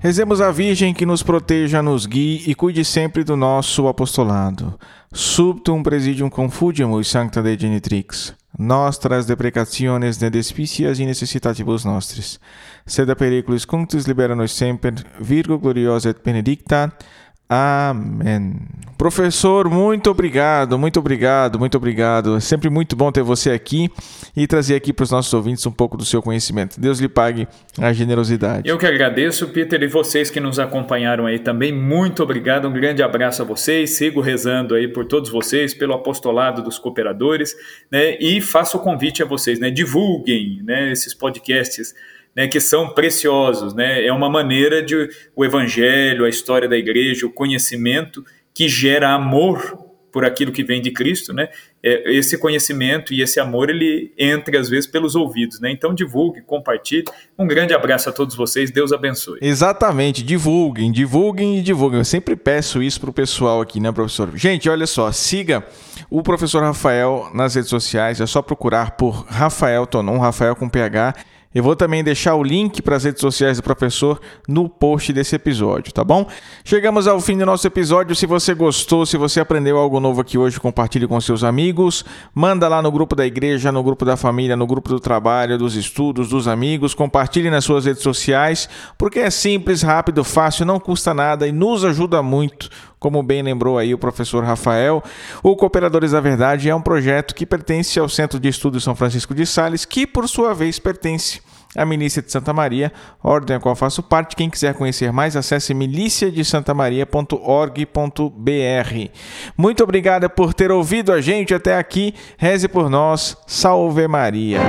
A: Rezemos a Virgem que nos proteja, nos guie e cuide sempre do nosso apostolado. Subtum presidium confugimus sancta de genitrix. Nostras deprecationes de despicias e necessitatibus nostris. Sed a periculis cunctus libera nos semper, Virgo gloriosa et benedicta. Amém. Professor, muito obrigado, muito obrigado, muito obrigado. É sempre muito bom ter você aqui e trazer aqui para os nossos ouvintes um pouco do seu conhecimento. Deus lhe pague a generosidade.
B: Eu que agradeço, Peter, e vocês que nos acompanharam aí também. Muito obrigado, um grande abraço a vocês. Sigo rezando aí por todos vocês, pelo apostolado dos cooperadores, né? E faço o convite a vocês, né? Divulguem, né? Esses podcasts né, que são preciosos. Né? É uma maneira de o evangelho, a história da igreja, o conhecimento que gera amor por aquilo que vem de Cristo, né? É, esse conhecimento e esse amor ele entra às vezes pelos ouvidos, né? Então divulgue, compartilhe. Um grande abraço a todos vocês. Deus abençoe.
A: Exatamente, divulguem, divulguem e divulguem. Eu sempre peço isso pro pessoal aqui, né, professor? Gente, olha só, siga o professor Rafael nas redes sociais. É só procurar por Rafael Tonon, Rafael com PH. Eu vou também deixar o link para as redes sociais do professor no post desse episódio, tá bom? Chegamos ao fim do nosso episódio. Se você gostou, se você aprendeu algo novo aqui hoje, compartilhe com seus amigos. Manda lá no grupo da igreja, no grupo da família, no grupo do trabalho, dos estudos, dos amigos. Compartilhe nas suas redes sociais, porque é simples, rápido, fácil, não custa nada e nos ajuda muito como bem lembrou aí o professor Rafael, o Cooperadores da Verdade é um projeto que pertence ao Centro de Estudos São Francisco de Sales, que por sua vez pertence à Milícia de Santa Maria, ordem a qual faço parte. Quem quiser conhecer mais, acesse miliciadesantamaria.org.br. Muito obrigado por ter ouvido a gente até aqui. Reze por nós. Salve Maria.